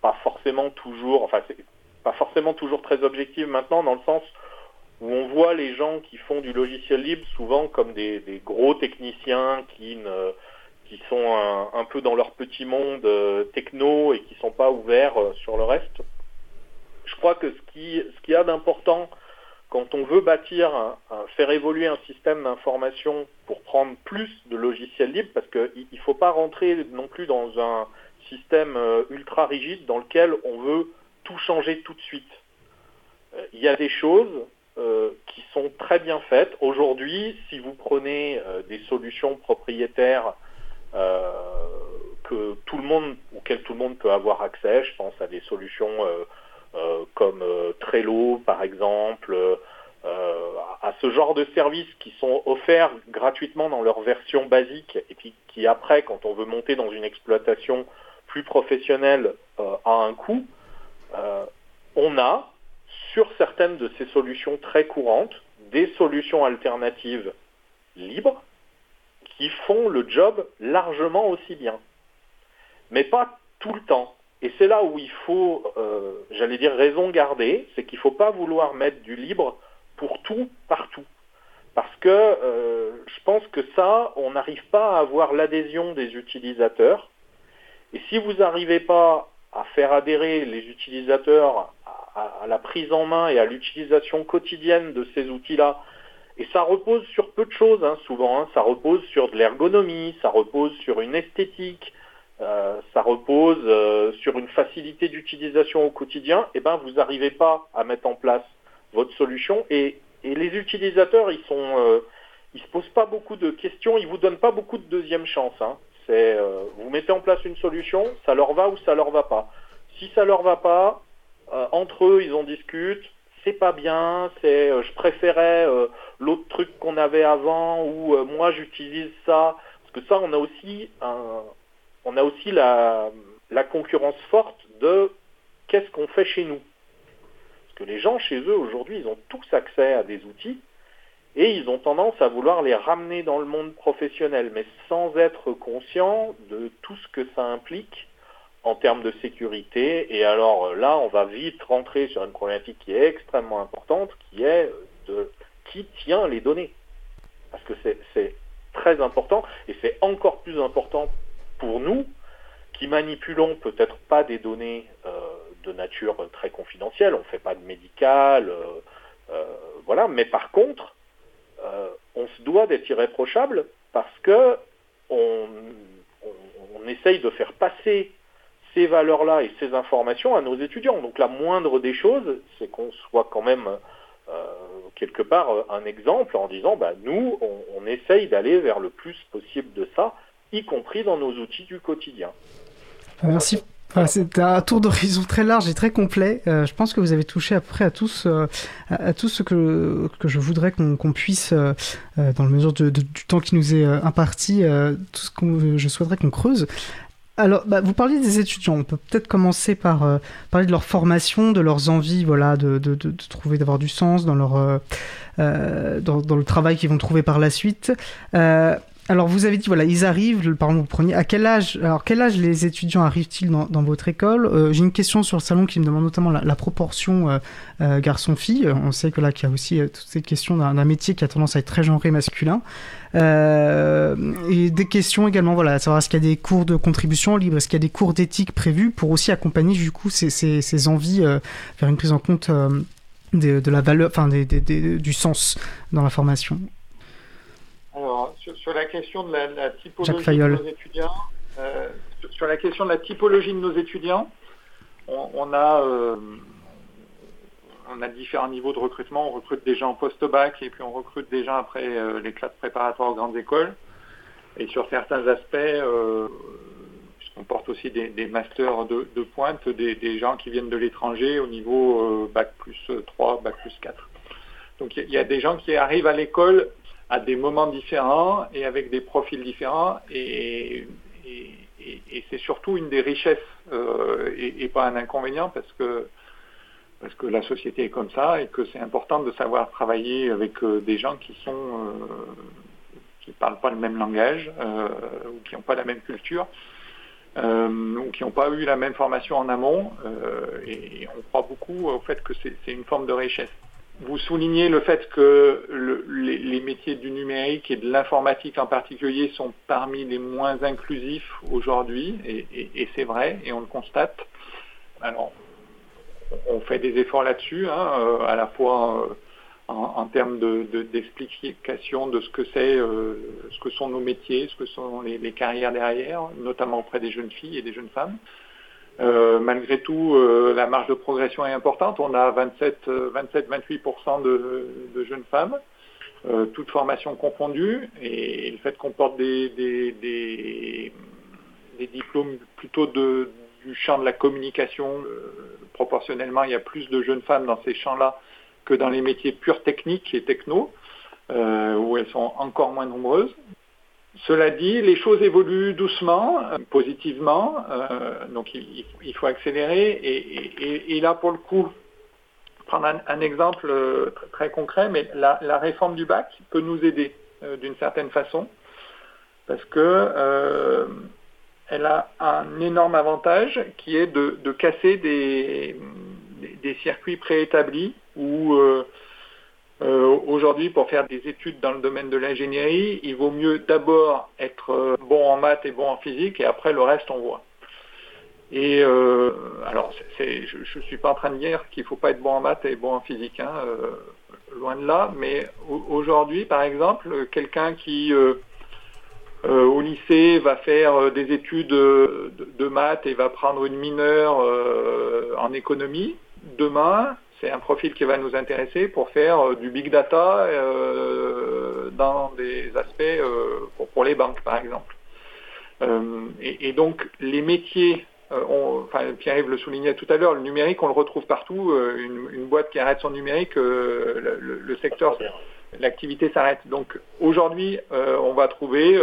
pas forcément toujours, enfin c'est pas forcément toujours très objective maintenant dans le sens où on voit les gens qui font du logiciel libre souvent comme des, gros techniciens qui ne qui sont un, peu dans leur petit monde euh, techno et qui sont pas ouverts sur le reste. Je crois que ce qui ce qu'il y a d'important quand on veut bâtir, faire évoluer un système d'information pour prendre plus de logiciels libres, parce qu'il ne faut pas rentrer non plus dans un système euh, ultra rigide dans lequel on veut tout changer tout de suite. Euh, Il y a des choses euh, qui sont très bien faites. Aujourd'hui, si vous prenez des solutions propriétaires que tout le monde, auxquelles tout le monde peut avoir accès, je pense à des solutions comme euh, Trello par exemple, euh, à ce genre de services qui sont offerts gratuitement dans leur version basique et puis qui après, quand on veut monter dans une exploitation plus professionnelle, euh, a un coût, euh, on a sur certaines de ces solutions très courantes des solutions alternatives libres qui font le job largement aussi bien. Mais pas tout le temps. Et c'est là où il faut, euh, j'allais dire, raison garder, c'est qu'il ne faut pas vouloir mettre du libre pour tout, partout. Parce que euh, je pense que ça, on n'arrive pas à avoir l'adhésion des utilisateurs. Et si vous n'arrivez pas à faire adhérer les utilisateurs à, la prise en main et à l'utilisation quotidienne de ces outils-là, et ça repose sur peu de choses, hein, souvent, hein. ça repose sur de l'ergonomie, ça repose sur une esthétique, euh, ça repose euh, sur une facilité d'utilisation au quotidien, et ben vous n'arrivez pas à mettre en place votre solution et, les utilisateurs ils sont euh, se posent pas beaucoup de questions, ils vous donnent pas beaucoup de deuxième chance. Hein. C'est vous mettez en place une solution, ça leur va ou ça leur va pas. Si ça leur va pas, entre eux ils en discutent, c'est pas bien, c'est je préférais l'autre truc qu'on avait avant ou moi j'utilise ça parce que ça on a aussi un on a aussi la, concurrence forte de qu'est-ce qu'on fait chez nous. Parce que les gens chez eux aujourd'hui, ils ont tous accès à des outils et ils ont tendance à vouloir les ramener dans le monde professionnel, mais sans être conscients de tout ce que ça implique en termes de sécurité. Et alors euh, là, on va vite rentrer sur une problématique qui est extrêmement importante, qui est de qui tient les données. Parce que c'est très important et c'est encore plus important pour nous qui manipulons peut-être pas des données euh, de nature très confidentielle, on ne fait pas de médical, euh, euh, voilà, mais par contre, on se doit d'être irréprochable parce que on, essaye de faire passer ces valeurs-là et ces informations à nos étudiants. Donc la moindre des choses, c'est qu'on soit quand même quelque part un exemple en disant, bah, nous, on essaye d'aller vers le plus possible de ça, y compris dans nos outils du quotidien. Merci. Voilà, c'est un tour d'horizon très large et très complet. Euh, je pense que vous avez touché à peu près à tous, euh, à, tout ce que, que je voudrais qu'on puisse, euh, euh, dans la mesure du temps qui nous est euh, imparti, euh, tout ce que je souhaiterais qu'on creuse. Alors, bah, vous parliez des étudiants. On peut peut-être commencer par euh, parler de leur formation, de leurs envies, voilà, de, de, trouver, d'avoir du sens dans leur, euh, euh, dans, le travail qu'ils vont trouver par la suite. Euh, alors, vous avez dit, voilà, ils arrivent, le- par exemple, vous preniez, à quel âge, alors, quel âge les étudiants arrivent-ils dans, votre école? Euh, J'ai une question sur le salon qui me demande notamment la, proportion euh, euh, garçon-fille. On sait que là, qu'il y a aussi toutes ces questions d'un métier qui a tendance à être très genré masculin. Et des questions également, voilà, à savoir est-ce qu'il y a des cours de contribution libre, est-ce qu'il y a des cours d'éthique prévus pour aussi accompagner, du coup, ces, ces, ces envies vers une prise en compte de, de la valeur, enfin, des, des- des- du sens dans la formation? Alors, sur, sur la question de la, typologie de nos étudiants, euh, sur- sur la question de la typologie de nos étudiants, on, on a euh, on a différents niveaux de recrutement. On recrute des gens en post-bac et puis on recrute des gens après euh, les classes préparatoires aux grandes écoles. Et sur certains aspects, euh, puisqu'on porte aussi des, des masters de, de pointe, des, des gens qui viennent de l'étranger au niveau euh, bac plus 3, bac plus 4. Donc il y, a- il y a des gens qui arrivent à l'école à des moments différents et avec des profils différents et, c'est surtout une des richesses euh, et, pas un inconvénient parce que parce que la société est comme ça et que c'est important de savoir travailler avec euh, des gens qui sont euh, qui parlent pas le même langage ou qui n'ont pas la même culture ou qui n'ont pas eu la même formation en amont et on croit beaucoup au fait que c'est une forme de richesse. Vous soulignez le fait que le- les, métiers du numérique et de l'informatique en particulier sont parmi les moins inclusifs aujourd'hui, et, c'est vrai, et on le constate. Alors, on fait des efforts là-dessus, hein, euh, à la fois euh, en, termes de- de- d'explication de, ce que c'est, euh, ce que sont nos métiers, ce que sont les carrières derrière, notamment auprès des jeunes filles et des jeunes femmes. Euh, malgré tout, euh, la marge de progression est importante. On a 27-28% de, de jeunes femmes, euh, toutes formations confondues, et le fait qu'on porte des, diplômes plutôt du champ de la communication, euh, proportionnellement, il y a plus de jeunes femmes dans ces champs-là que dans les métiers purs techniques et techno, euh, où elles sont encore moins nombreuses. Cela dit, les choses évoluent doucement, euh, positivement, euh, donc il, faut accélérer. Et, là, pour le coup, prendre un, exemple euh, très, concret, mais la, réforme du bac peut nous aider d'une certaine façon, parce que elle a un énorme avantage qui est de, casser des- des circuits préétablis où euh, aujourd'hui, pour faire des études dans le domaine de l'ingénierie, il vaut mieux d'abord être euh, bon en maths et bon en physique, et après le reste on voit. Et euh, alors, je ne suis pas en train de dire qu'il ne faut pas être bon en maths et bon en physique, hein, euh, loin de là. Mais au- aujourd'hui, par exemple, quelqu'un qui euh, euh, au lycée va faire des études de, de maths et va prendre une mineure en économie, demain, c'est un profil qui va nous intéresser pour faire euh, du big data euh, dans des aspects euh, pour, les banques, par exemple. Et, donc, les métiers, Pierre-Yves le soulignait tout à l'heure, le numérique, on le retrouve partout. une, boîte qui arrête son numérique, le, secteur, l'activité s'arrête. Donc, aujourd'hui, on va trouver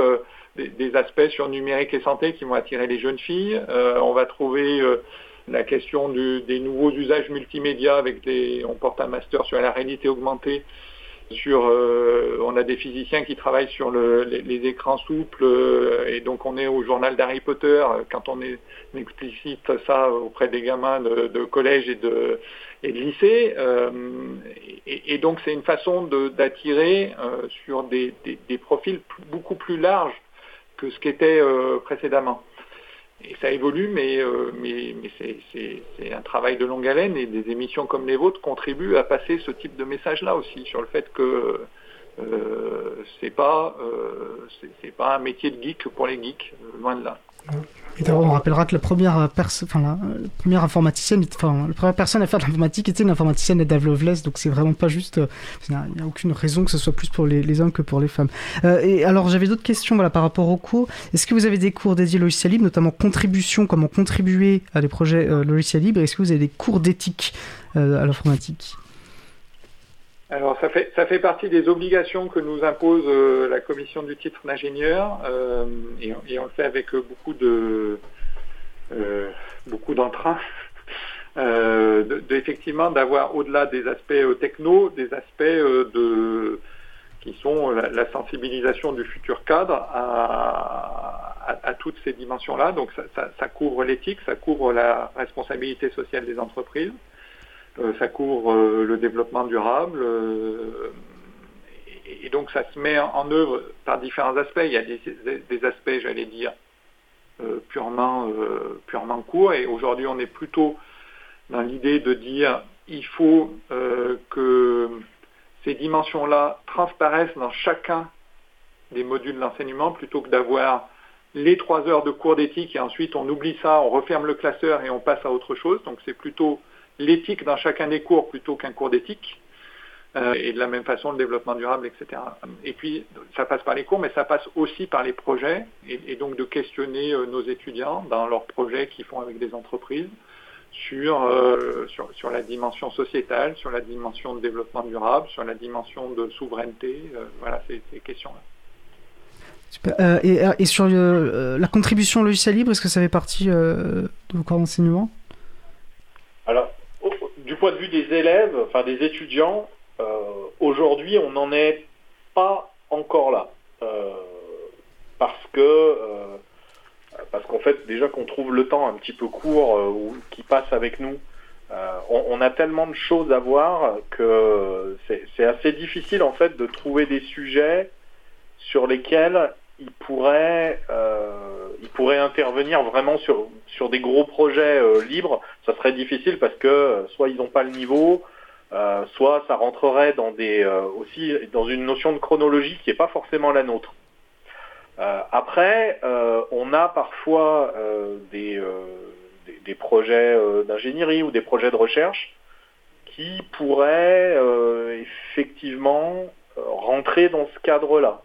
des, aspects sur numérique et santé qui vont attirer les jeunes filles. On va trouver la question des nouveaux usages multimédia avec des, on porte un master sur la réalité augmentée. Sur, euh, on a des physiciens qui travaillent sur le- les, écrans souples euh, et donc on est au journal d'Harry Potter quand on, explicite ça auprès des gamins de, de collège et de, et lycée. euh, et, donc c'est une façon d'attirer sur des, des- profils beaucoup plus larges que ce qu'était précédemment. Et ça évolue, mais, euh, mais, mais c'est- un travail de longue haleine et des émissions comme les vôtres contribuent à passer ce type de message-là aussi, sur le fait que euh, c'est pas, euh, c'est c'est pas un métier de geek pour les geeks, euh, loin de là. Et on rappellera que la première, personne, enfin, la, première informaticienne, première personne à faire de l'informatique était une informaticienne, Ada Lovelace, donc c'est vraiment pas juste. Euh, il n'y a, aucune raison que ce soit plus pour les, hommes que pour les femmes. Euh, et alors, j'avais d'autres questions voilà, par rapport aux cours. Est-ce que vous avez des cours dédiés au logiciel libre, notamment contribution, comment contribuer à des projets euh, logiciels libres? Est-ce que vous avez des cours d'éthique à l'informatique? Alors ça fait, ça fait partie des obligations que nous impose euh, la commission du titre d'ingénieur euh, et, on le fait avec beaucoup de euh, beaucoup d'entrain. De, effectivement d'avoir au-delà des aspects techno, des aspects de qui sont la, sensibilisation du futur cadre à, toutes ces dimensions-là. Donc ça couvre l'éthique, ça couvre la responsabilité sociale des entreprises, euh, ça couvre euh, le développement durable. Euh, et, donc ça se met en œuvre par différents aspects. Il y a des, aspects, j'allais dire, purement, purement courts. Et aujourd'hui, on est plutôt dans l'idée de dire il faut que ces dimensions-là transparaissent dans chacun des modules d'enseignement plutôt que d'avoir les trois heures de cours d'éthique et ensuite on oublie ça, on referme le classeur et on passe à autre chose. Donc c'est plutôt l'éthique dans chacun des cours plutôt qu'un cours d'éthique. Euh, et de la même façon le développement durable, etc. Et puis ça passe par les cours, mais ça passe aussi par les projets, et, donc de questionner euh, nos étudiants dans leurs projets qu'ils font avec des entreprises sur, euh, sur, sur, la dimension sociétale, sur la dimension de développement durable, sur la dimension de souveraineté, voilà ces, ces questions-là. Et, et, sur la contribution logiciel libre, est-ce que ça fait partie de vos cours d'enseignement? Alors, point de vue des élèves, enfin des étudiants, euh, aujourd'hui on n'en est pas encore là. Euh, parce que euh, parce qu'en fait déjà qu'on trouve le temps un petit peu court ou qui passe avec nous, on, a tellement de choses à voir que c'est assez difficile en fait de trouver des sujets sur lesquels il pourrait, euh, il pourrait intervenir vraiment sur, sur des gros projets euh, libres. Ça serait difficile parce que euh, soit ils n'ont pas le niveau, soit ça rentrerait dans des, aussi dans une notion de chronologie qui n'est pas forcément la nôtre. après, on a parfois des, des, des, projets d'ingénierie ou des projets de recherche qui pourraient effectivement rentrer dans ce cadre-là.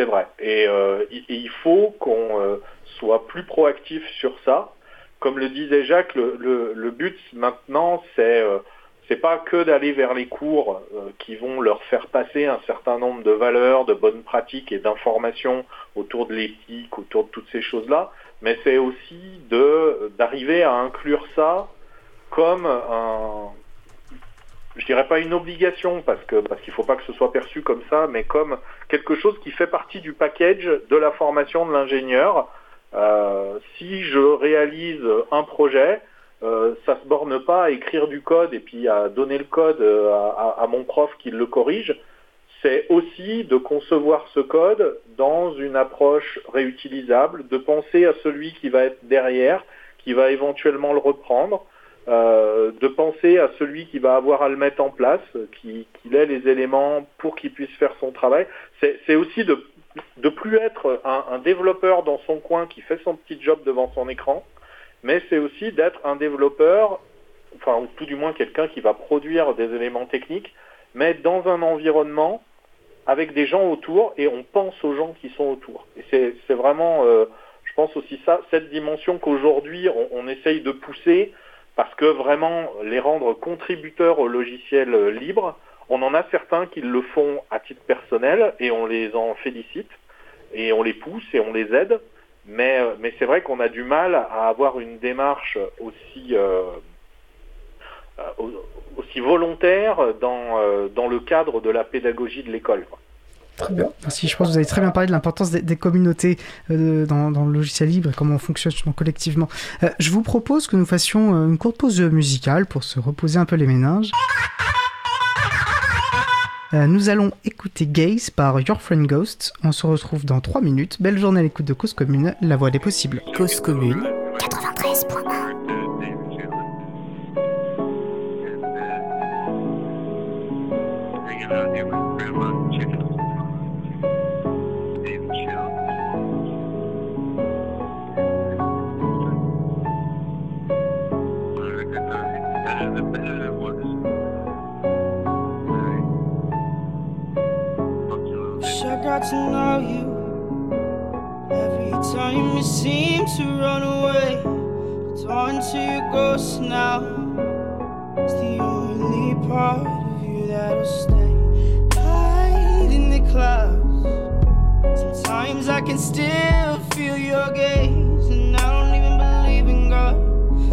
C'est vrai. Et, euh, il faut qu'on euh, soit plus proactif sur ça. Comme le disait Jacques, le, but maintenant, c'est euh, c'est pas que d'aller vers les cours qui vont leur faire passer un certain nombre de valeurs, de bonnes pratiques et d'informations autour de l'éthique, autour de toutes ces choses-là, mais c'est aussi d'arriver à inclure ça comme un, je dirais pas une obligation parce qu'il faut pas que ce soit perçu comme ça, mais comme quelque chose qui fait partie du package de la formation de l'ingénieur. Euh, si je réalise un projet, euh, ça se borne pas à écrire du code et puis à donner le code euh, à, mon prof qui le corrige. C'est aussi de concevoir ce code dans une approche réutilisable, de penser à celui qui va être derrière, qui va éventuellement le reprendre, euh, de penser à celui qui va avoir à le mettre en place, qu'il ait les éléments pour qu'il puisse faire son travail. C'est aussi de ne plus être un, développeur dans son coin qui fait son petit job devant son écran, mais c'est aussi d'être un développeur, enfin ou tout du moins quelqu'un qui va produire des éléments techniques, mais dans un environnement avec des gens autour et on pense aux gens qui sont autour. Et c'est vraiment, euh, je pense aussi ça, cette dimension qu'aujourd'hui on essaye de pousser parce que vraiment les rendre contributeurs au logiciel libre, on en a certains qui le font à titre personnel et on les en félicite et on les pousse et on les aide. Mais, euh, c'est vrai qu'on a du mal à avoir une démarche aussi, euh, euh, volontaire dans, dans le cadre de la pédagogie de l'école. Très bien. Merci. Je pense que vous avez très bien parlé de l'importance des, communautés euh, dans, le logiciel libre et comment on fonctionne collectivement. Euh, je vous propose que nous fassions euh, une courte pause musicale pour se reposer un peu les méninges. nous allons écouter Gaze par Your Friend Ghost. On se retrouve dans 3 minutes. Belle journée à l'écoute de Cause Commune, la voix des possibles. Cause Commune 93.1 to know you. Every time you seem to run away, on to your ghost now. It's the only part of you that'll stay. Hide in the clouds. Sometimes I can still feel your gaze, and I don't even believe in God.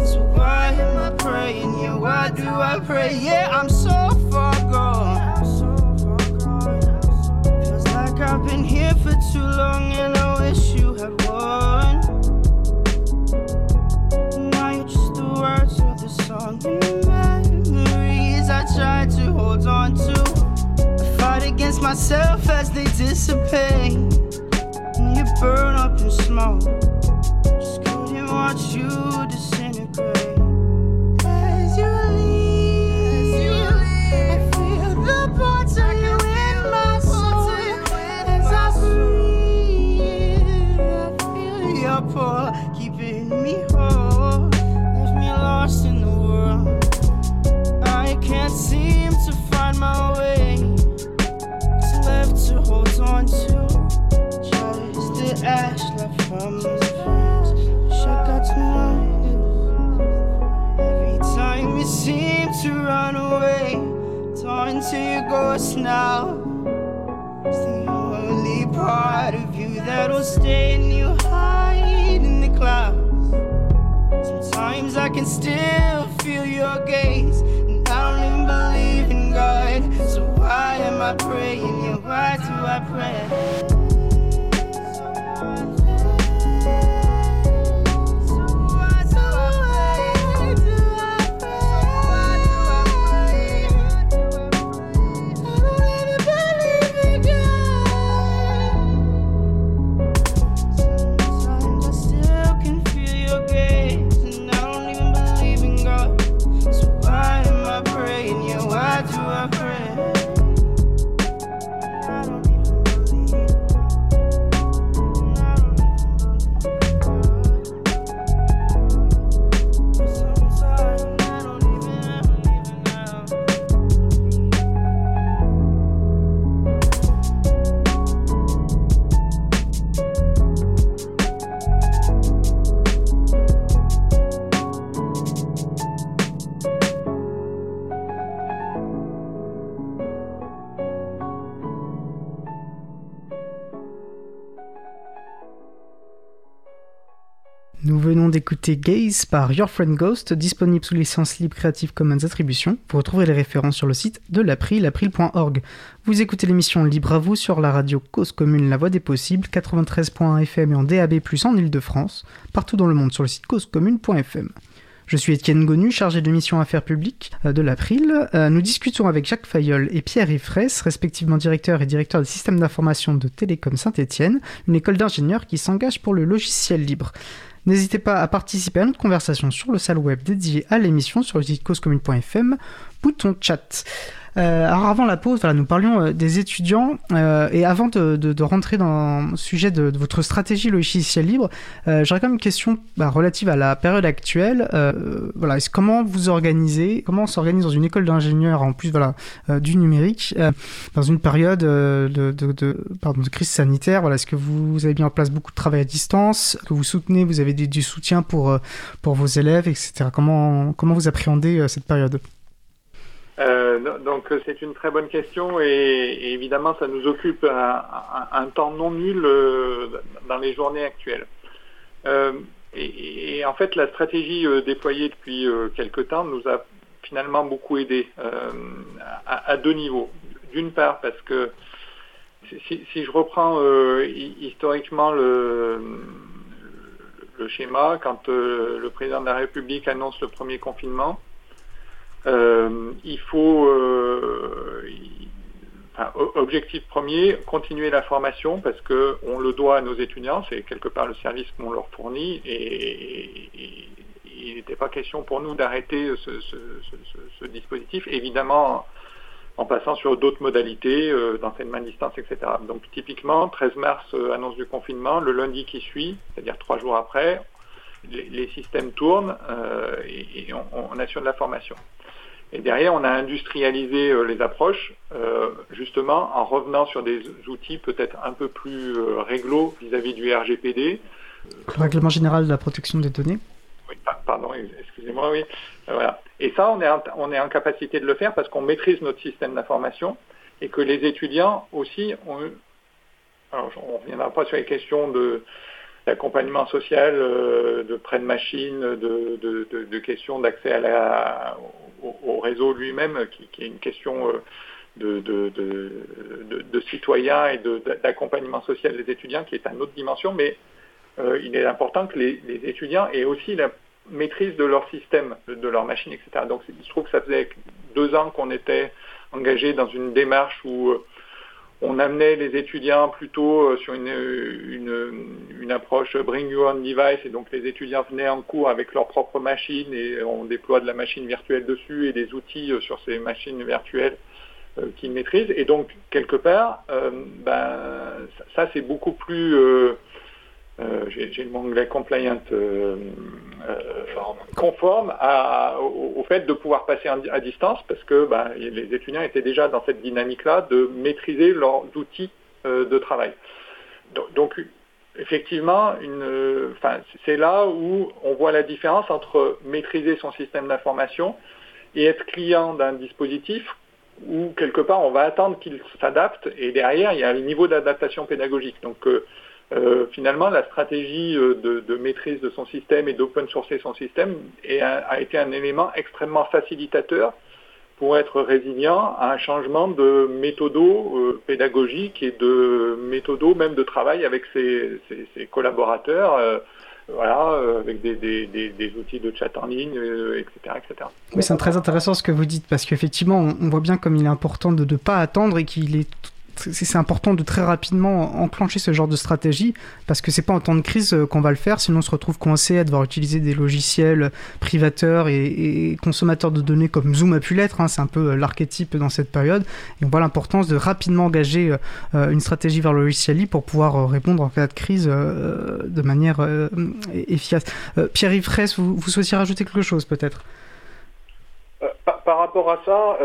So why am I praying? Yeah, why do I pray? Yeah, I'm so far gone. Just couldn't watch you to your ghost now. It's the only part of you that'll stay, and you hide in the clouds. Sometimes I can still feel your gaze, and I don't even believe in God. So why am I praying? Yeah, why do I pray? D'écouter Gaze par Your Friend Ghost, disponible sous licence libre Creative Commons Attribution. Vous retrouverez les références sur le site de l'April, april.org. Vous écoutez l'émission Libre à vous sur la radio Cause Commune, la voix des possibles, 93.1 FM et en DAB+, en Ile-de-France, partout dans le monde sur le site causecommune.fm. Je suis Étienne Gonu, chargé de mission Affaires publiques euh, de l'April. Euh, nous discutons avec Jacques Fayol et Pierre-Yves Fraisse, respectivement directeur et directeur des systèmes d'information de Télécom Saint-Étienne, une école d'ingénieurs qui s'engage pour le logiciel libre. N'hésitez pas à participer à notre conversation sur le salle web dédié à l'émission sur le site causecommune.fm, bouton chat. Euh, alors avant la pause, voilà, nous parlions euh, des étudiants euh, et avant de, de- de rentrer dans le sujet de, de votre stratégie logicielle libre, j'aurais quand même une question bah, relative à la période actuelle. Voilà, est-ce- comment vous organisez, comment on s'organise dans une école d'ingénieurs en plus voilà du numérique dans une période de, pardon, de crise sanitaire? Voilà, est-ce que vous avez mis en place beaucoup de travail à distance? Que vous soutenez, vous avez des- du soutien pour pour vos élèves, etc. Comment comment vous appréhendez cette période? Donc euh, c'est une très bonne question et, évidemment ça nous occupe un, temps non nul euh, dans les journées actuelles. Euh, et, en fait la stratégie euh, déployée depuis euh, quelque temps nous a finalement beaucoup aidé euh, à, deux niveaux. D'une part parce que si, je reprends euh, hi- historiquement le, schéma, quand euh, le président de la République annonce le premier confinement, euh, il faut, euh, il- enfin, o- objectif premier, continuer la formation parce que on le doit à nos étudiants, c'est quelque part le service qu'on leur fournit et, il n'était pas question pour nous d'arrêter ce, dispositif, évidemment en passant sur d'autres modalités euh, d'enseignement à distance, etc. Donc typiquement, 13 mars, euh, annonce du confinement, le lundi qui suit, c'est-à-dire trois jours après, les, systèmes tournent euh, et, et on, on assure de la formation. Et derrière, on a industrialisé les approches, justement en revenant sur des outils peut-être un peu plus réglo vis-à-vis du RGPD. Le règlement général de la protection des données oui, pardon, excusez-moi, oui. voilà. Et ça, on est, en, on est en capacité de le faire parce qu'on maîtrise notre système d'information et que les étudiants aussi ont. Alors, on ne reviendra pas sur les questions de d'accompagnement social, euh, de prêt de machine, de, de, de, questions d'accès à la, au, réseau lui-même, qui, est une question euh, de, de, citoyens et d'accompagnement social des étudiants, qui est une autre dimension, mais euh, il est important que les, les, étudiants aient aussi la maîtrise de leur système, de leur machine, etc. Donc il se trouve que ça faisait deux ans qu'on était engagé dans une démarche où euh, on amenait les étudiants plutôt euh, sur une, une, approche bring your own device. Et donc les étudiants venaient en cours avec leur propre machine et on déploie de la machine virtuelle dessus et des outils euh, sur ces machines virtuelles qu'ils maîtrisent. Et donc quelque part ben, ça c'est beaucoup plus euh, j'ai le mot anglais compliant, euh, euh, conforme au, fait de pouvoir passer à distance parce que ben, les étudiants étaient déjà dans cette dynamique-là de maîtriser leurs outils de travail. Donc, effectivement, c'est là où on voit la différence entre maîtriser son système d'information et être client d'un dispositif où quelque part on va attendre qu'il s'adapte et derrière il y a le niveau d'adaptation pédagogique. Donc euh, finalement, la stratégie euh, de, maîtrise de son système et d'open sourcer son système a, été un élément extrêmement facilitateur pour être résilient à un changement de méthodo euh, pédagogique et de méthodo même de travail avec ses, collaborateurs. voilà, avec des, outils de chat en ligne, etc., etc. Oui, c'est très intéressant ce que vous dites, parce qu'effectivement, on, voit bien comme il est important de ne pas attendre et qu'il est c'est important de très rapidement enclencher ce genre de stratégie parce que c'est pas en temps de crise euh, qu'on va le faire, sinon on se retrouve coincé à devoir utiliser des logiciels privateurs et, consommateurs de données comme Zoom a pu l'être. Hein, c'est un peu euh, l'archétype dans cette période. Et on voit l'importance de rapidement engager euh, une stratégie vers le logiciel libre pour pouvoir répondre en cas de crise de manière efficace. Pierre-Yves vous, vous souhaitiez rajouter quelque chose peut-être? Par, rapport à ça,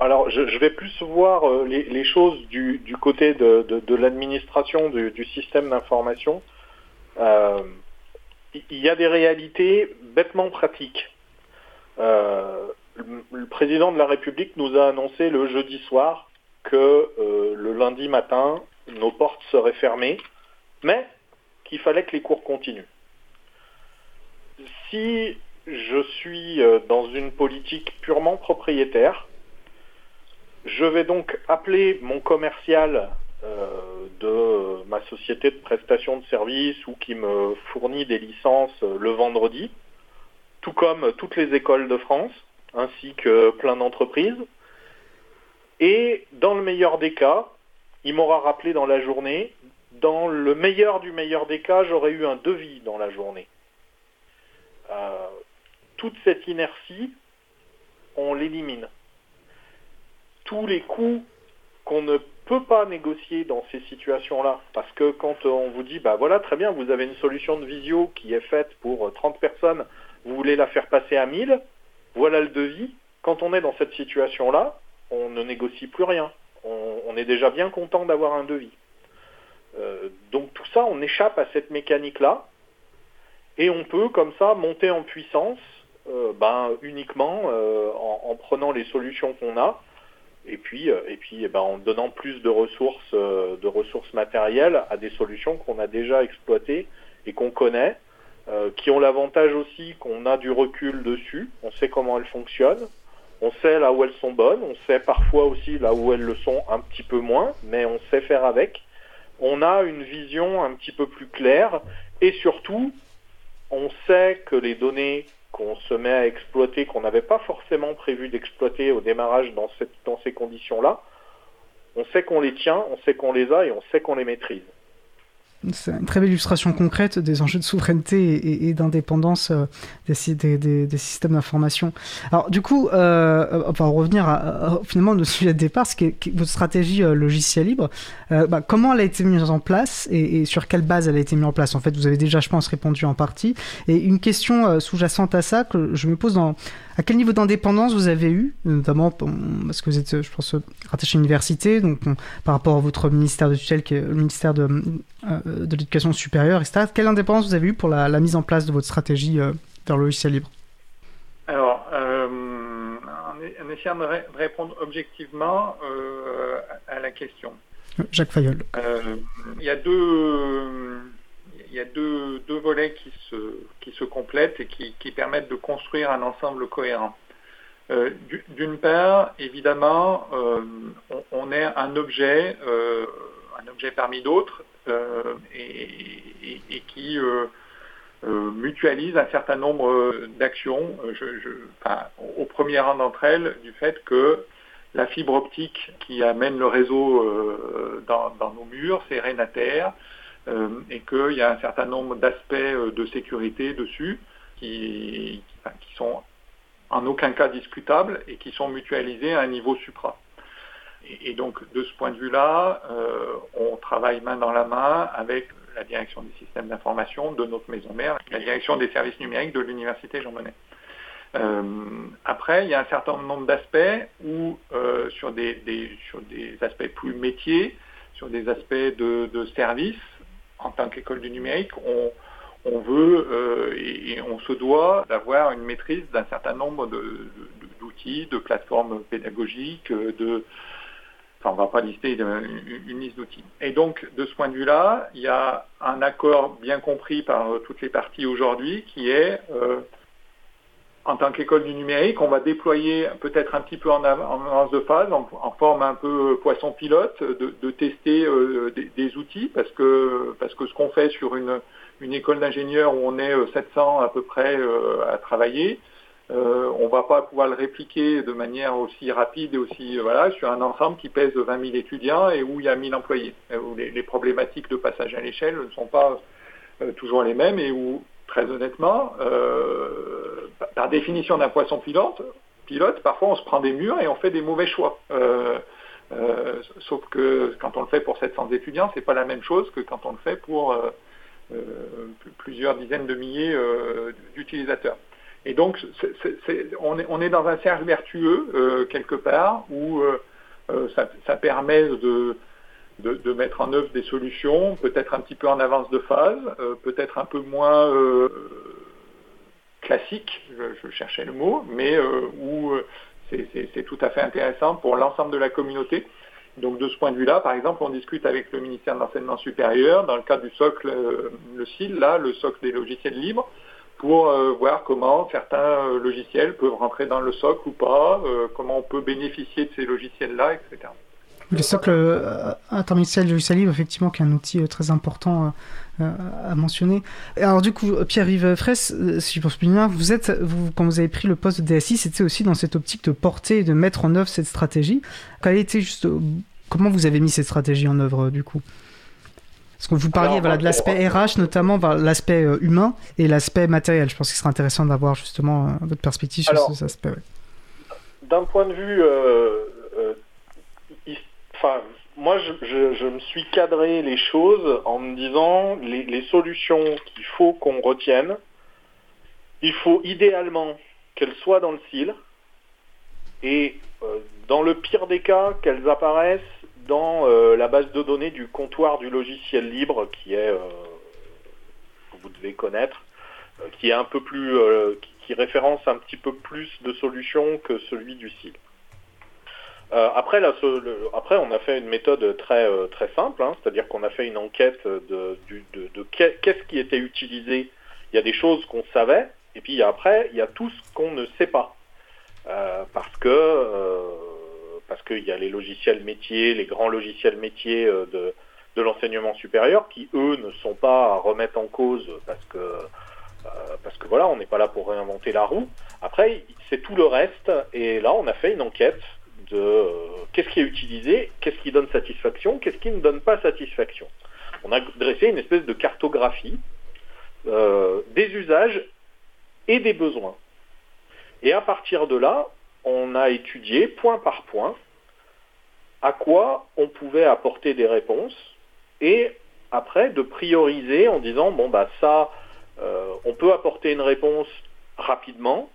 alors, je, vais plus voir euh, les, choses du, côté de, l'administration du, système d'information. Euh, il y a des réalités bêtement pratiques. Euh, le président de la République nous a annoncé le jeudi soir que le lundi matin, nos portes seraient fermées, mais qu'il fallait que les cours continuent. Si je suis dans une politique purement propriétaire, je vais donc appeler mon commercial euh, de ma société de prestation de services ou qui me fournit des licences euh, le vendredi, tout comme toutes les écoles de France, ainsi que plein d'entreprises. Et dans le meilleur des cas, il m'aura rappelé dans la journée. Dans le meilleur du meilleur des cas, j'aurais eu un devis dans la journée. Euh, toute cette inertie, on l'élimine tous les coûts qu'on ne peut pas négocier dans ces situations-là. Parce que quand on vous dit, bah voilà, très bien, vous avez une solution de visio qui est faite pour 30 personnes, vous voulez la faire passer à 1000, voilà le devis. Quand on est dans cette situation-là, on ne négocie plus rien. On, est déjà bien content d'avoir un devis. Euh, donc tout ça, on échappe à cette mécanique-là. Et on peut comme ça monter en puissance euh, ben, uniquement euh, en, prenant les solutions qu'on a et puis, euh, et puis eh ben, en donnant plus de ressources, euh, de ressources matérielles à des solutions qu'on a déjà exploitées et qu'on connaît, euh, qui ont l'avantage aussi qu'on a du recul dessus, on sait comment elles fonctionnent, on sait là où elles sont bonnes, on sait parfois aussi là où elles le sont un petit peu moins, mais on sait faire avec. On a une vision un petit peu plus claire. Et surtout, on sait que les données qu'on se met à exploiter, qu'on n'avait pas forcément prévu d'exploiter au démarrage dans, ces conditions-là, on sait qu'on les tient, on sait qu'on les a et on sait qu'on les maîtrise. C'est une très belle illustration concrète des enjeux de souveraineté et, d'indépendance euh, des, systèmes d'information. Alors du coup, euh, on va revenir à, finalement au sujet de départ, ce qui est, votre stratégie euh, logiciel libre. Euh, bah, comment elle a été mise en place et, sur quelle base elle a été mise en place? En fait, vous avez déjà, je pense, répondu en partie. Et une question euh, sous-jacente à ça que je me pose dans à quel niveau d'indépendance vous avez eu, notamment parce que vous êtes, je pense, rattaché à l'université, donc par rapport à votre ministère de tutelle, qui est le ministère de, euh, de l'éducation supérieure, etc. Quelle indépendance vous avez eu pour la, la mise en place de votre stratégie euh, vers le logiciel libre? Alors, euh, en, essayant de, ré de, répondre objectivement à la question. Jacques Fayol. Il y a deux il y a deux, deux, volets qui se, qui se complètent et qui, qui, permettent de construire un ensemble cohérent. Euh, D'une part, évidemment, euh, on, est un objet, euh, un objet parmi d'autres, et, qui mutualise un certain nombre d'actions, au premier rang d'entre elles, du fait que la fibre optique qui amène le réseau dans, dans, nos murs, c'est Renater, et qu'il y a un certain nombre d'aspects euh, de sécurité dessus qui, sont en aucun cas discutables et qui sont mutualisés à un niveau supra. Et, donc de ce point de vue-là, euh, on travaille main dans la main avec la direction des systèmes d'information de notre maison mère, la direction des services numériques de l'université Jean Monnet. Euh, après, il y a un certain nombre d'aspects où, euh, sur, des, aspects plus métiers, sur des aspects de, de service, en tant qu'école du numérique, on, veut euh, et, on se doit d'avoir une maîtrise d'un certain nombre d'outils, de, plateformes pédagogiques, de enfin on ne va pas lister une, liste d'outils. Et donc de ce point de vue-là, il y a un accord bien compris par toutes les parties aujourd'hui qui est euh, en tant qu'école du numérique, on va déployer peut-être un petit peu en avance de phase, en, forme un peu poisson pilote, de, tester euh, des, outils, parce que, parce que ce qu'on fait sur une, une école d'ingénieurs où on est 700 à peu près euh, à travailler, euh, on ne va pas pouvoir le répliquer de manière aussi rapide et aussi voilà sur un ensemble qui pèse 20 000 étudiants et où il y a 1000 employés, où les, les problématiques de passage à l'échelle ne sont pas toujours les mêmes et où très honnêtement, euh, par définition d'un poisson pilote, parfois on se prend des murs et on fait des mauvais choix. Euh, euh, sauf que quand on le fait pour 700 étudiants, c'est pas la même chose que quand on le fait pour plusieurs dizaines de milliers d'utilisateurs. Et donc, on, est, dans un cercle vertueux quelque part où ça, permet de de, de, mettre en œuvre des solutions, peut-être un petit peu en avance de phase, euh, peut-être un peu moins euh, classique, je, je, cherchais le mot, mais euh, où c'est tout à fait intéressant pour l'ensemble de la communauté. Donc de ce point de vue-là, par exemple, on discute avec le ministère de l'Enseignement supérieur dans le cadre du socle, le CIL, là, le socle des logiciels libres, pour voir comment certains logiciels peuvent rentrer dans le socle ou pas, comment on peut bénéficier de ces logiciels-là, etc. Le socle euh, interministériel du libre, effectivement, qui est un outil euh, très important euh, à mentionner. Alors du coup, Pierre-Yves Fraisse, si je pense bien, vous êtes, vous, quand vous avez pris le poste de DSI, c'était aussi dans cette optique de porter et de mettre en œuvre cette stratégie. Quelle était juste, comment vous avez mis cette stratégie en œuvre du coup? Parce que vous parliez Alors, voilà, de l'aspect RH, notamment l'aspect humain et l'aspect matériel. Je pense qu'il serait intéressant d'avoir justement votre perspective sur Alors, cet aspect. Ouais. D'un point de vue euh, euh, enfin, moi, je, me suis cadré les choses en me disant les, les solutions qu'il faut qu'on retienne, il faut idéalement qu'elles soient dans le CIL et euh, dans le pire des cas, qu'elles apparaissent dans euh, la base de données du comptoir du logiciel libre qui est, euh, vous devez connaître, qui est un peu plus, qui, qui référence un petit peu plus de solutions que celui du CIL. Euh, après, là, ce, le, après, on a fait une méthode très euh, très simple, hein, c'est-à-dire qu'on a fait une enquête de, de, de, de qu'est-ce qui était utilisé. Il y a des choses qu'on savait, et puis après, il y a tout ce qu'on ne sait pas, euh, parce que euh, parce qu'il y a les logiciels métiers, les grands logiciels métiers euh, de de l'enseignement supérieur, qui eux ne sont pas à remettre en cause parce que euh, parce que voilà, on n'est pas là pour réinventer la roue. Après, c'est tout le reste, et là, on a fait une enquête de euh, qu'est-ce qui est utilisé, qu'est-ce qui donne satisfaction, qu'est-ce qui ne donne pas satisfaction. on a dressé une espèce de cartographie euh, des usages et des besoins. Et à partir de là, on a étudié point par point à quoi on pouvait apporter des réponses et après de prioriser en disant bon bah ça euh, on peut apporter une réponse rapidement,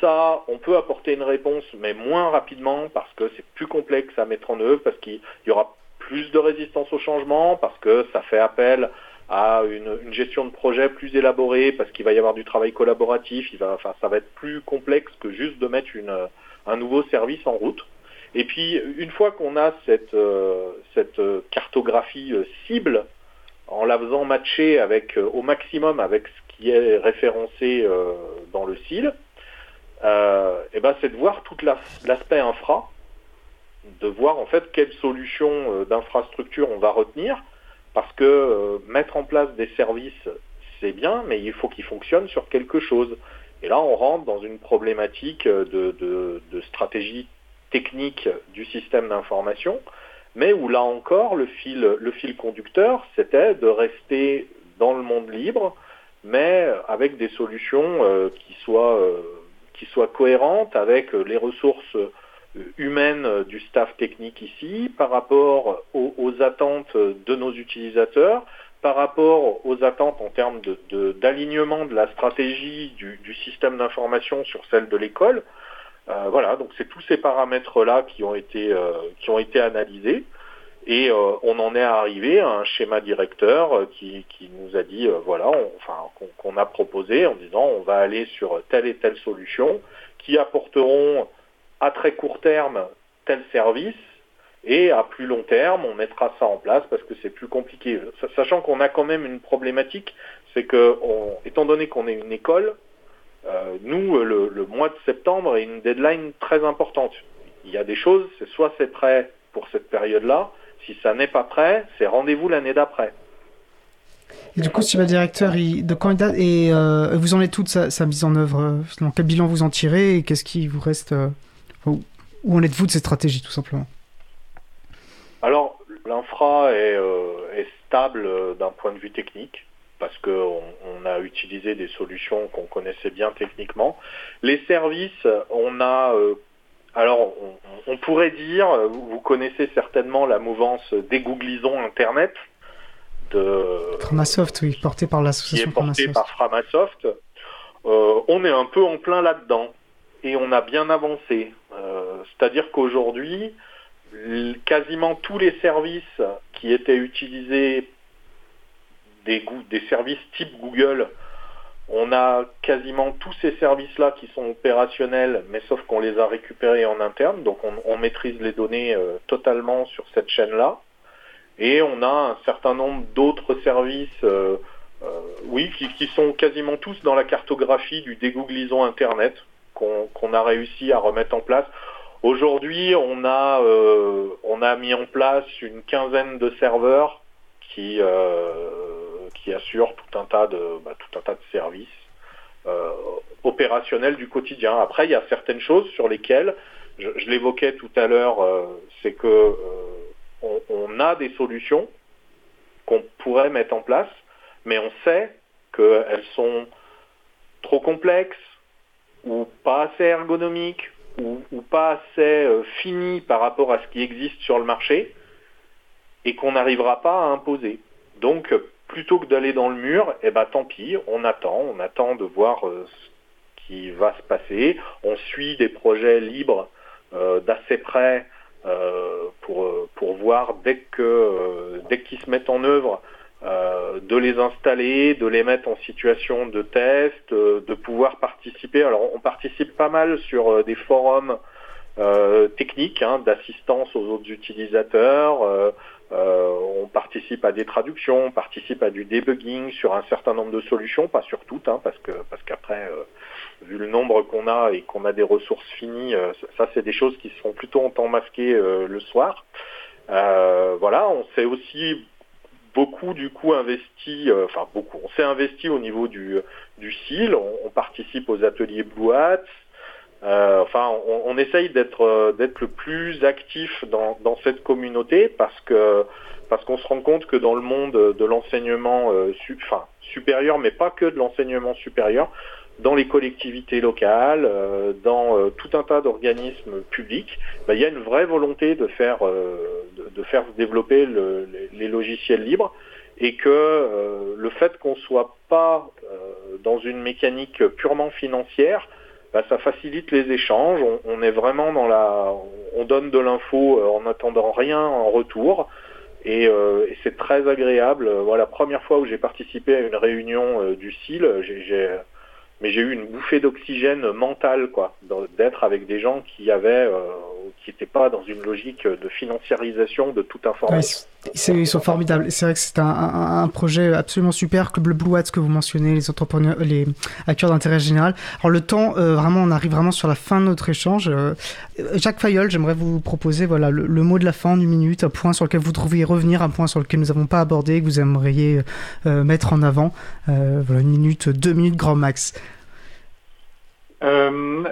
ça on peut apporter une réponse mais moins rapidement parce que c'est plus complexe à mettre en œuvre, parce qu'il y aura plus de résistance au changement, parce que ça fait appel à une, gestion de projet plus élaborée, parce qu'il va y avoir du travail collaboratif, ça va être plus complexe que juste de mettre un nouveau service en route. Et puis, une fois qu'on a cette, euh, cette cartographie euh, cible, en la faisant matcher euh, au maximum avec ce qui est référencé euh, dans le CIL, euh, et ben c'est de voir tout la- l'aspect infra, de voir en fait quelle solution euh, d'infrastructure on va retenir, parce que euh, mettre en place des services, c'est bien, mais il faut qu'ils fonctionnent sur quelque chose. Et là, on rentre dans une problématique euh, de, stratégie technique du système d'information, mais où là encore, le fil, le fil conducteur, c'était de rester dans le monde libre, mais avec des solutions euh, qui, soient, euh, qui soient cohérentes avec euh, les ressources euh, humaines euh, du staff technique ici, par rapport aux, attentes de nos utilisateurs, par rapport aux attentes en termes d'alignement de, la stratégie du, système d'information sur celle de l'école. Voilà, donc c'est tous ces paramètres-là qui qui ont été analysés et euh, on en est arrivé à un schéma directeur euh, qui, nous a dit euh, voilà, enfin qu'on a proposé en disant on va aller sur telle et telle solution qui apporteront à très court terme tel service et à plus long terme on mettra ça en place parce que c'est plus compliqué. Sa- Sachant qu'on a quand même une problématique, c'est que étant donné qu'on est une école, nous, le, le mois de septembre est une deadline très importante. Il y a des choses, c'est soit c'est prêt pour cette période-là, si ça n'est pas prêt, c'est rendez-vous l'année d'après. Et du coup, si le directeur il, de date et euh, vous en êtes toute sa, sa mise en œuvre euh, Quel bilan vous en tirez et qu'est-ce qui vous reste euh, où, en êtes-vous de cette stratégie tout simplement? Alors, l'infra est, euh, est stable d'un point de vue technique parce qu'on on a utilisé des solutions qu'on connaissait bien techniquement. Les services, on a... alors, on, on pourrait dire, euh, vous connaissez certainement la mouvance dégooglisons Internet de, Framasoft, oui, porté par l'association Framasoft. par Framasoft. Euh, on est un peu en plein là-dedans et on a bien avancé. Euh, C'est-à-dire qu'aujourd'hui, quasiment tous les services qui étaient utilisés, des services type Google, on a quasiment tous ces services-là qui sont opérationnels, mais sauf qu'on les a récupérés en interne, donc on, maîtrise les données euh, totalement sur cette chaîne-là. Et on a un certain nombre d'autres services, euh, euh, oui, qui, sont quasiment tous dans la cartographie du dégooglisons Internet qu'on a réussi à remettre en place. Aujourd'hui, on a euh, on a mis en place une quinzaine de serveurs qui qui assurent tout un tas de bah, tout un tas de services euh, opérationnels du quotidien. Après, il y a certaines choses sur lesquelles je, l'évoquais tout à l'heure, euh, c'est que euh, on, a des solutions qu'on pourrait mettre en place, mais on sait qu'elles sont trop complexes ou pas assez ergonomiques ou, ou pas assez finies par rapport à ce qui existe sur le marché et qu'on n'arrivera pas à imposer. Donc, plutôt que d'aller dans le mur, eh ben tant pis, on attend, on attend de voir euh, ce qui va se passer. On suit des projets libres euh, d'assez près euh, pour, pour voir dès que dès qu'ils se mettent en œuvre de les installer, de les mettre en situation de test, de pouvoir participer. Alors on participe pas mal sur des forums techniques hein, d'assistance aux autres utilisateurs. Euh, on participe à des traductions, on participe à du debugging sur un certain nombre de solutions, pas sur toutes, hein, parce que parce qu'après, euh, vu le nombre qu'on a et qu'on a des ressources finies, euh, ça c'est des choses qui se font plutôt en temps masqué le soir. Voilà, on s'est aussi beaucoup du coup investi, euh, enfin beaucoup, on s'est investi au niveau du du CIL, on, on participe aux ateliers Blue Hats. Euh, enfin, on, on essaye d'être euh, le plus actif dans, cette communauté parce que parce qu'on se rend compte que dans le monde de l'enseignement supérieur, mais pas que de l'enseignement supérieur, dans les collectivités locales, euh, dans euh, tout un tas d'organismes publics, bah, il y a une vraie volonté de faire, euh, de, faire développer les, logiciels libres et que le fait qu'on ne soit pas dans une mécanique purement financière, bah, ça facilite les échanges. On, est vraiment dans la, on donne de l'info en n'attendant rien en retour. Et, et c'est très agréable. Voilà, première fois où j'ai participé à une réunion du CIL, j'ai mais j'ai eu une bouffée d'oxygène mentale, quoi, d'être avec des gens qui avaient, euh, qui n'étaient pas dans une logique de financiarisation de toute information. ils sont formidables. C'est vrai que c'est un, projet absolument super, le Blue Hat que vous mentionnez, les entrepreneurs, les acteurs d'intérêt général. Alors le temps, euh, vraiment, on arrive vraiment sur la fin de notre échange. Euh, Jacques Fayol, j'aimerais vous proposer, voilà, le, mot de la fin d'une minute, un point sur lequel vous trouviez revenir, un point sur lequel nous n'avons pas abordé, que vous aimeriez mettre en avant. voilà, une minute, deux minutes grand max. Euh,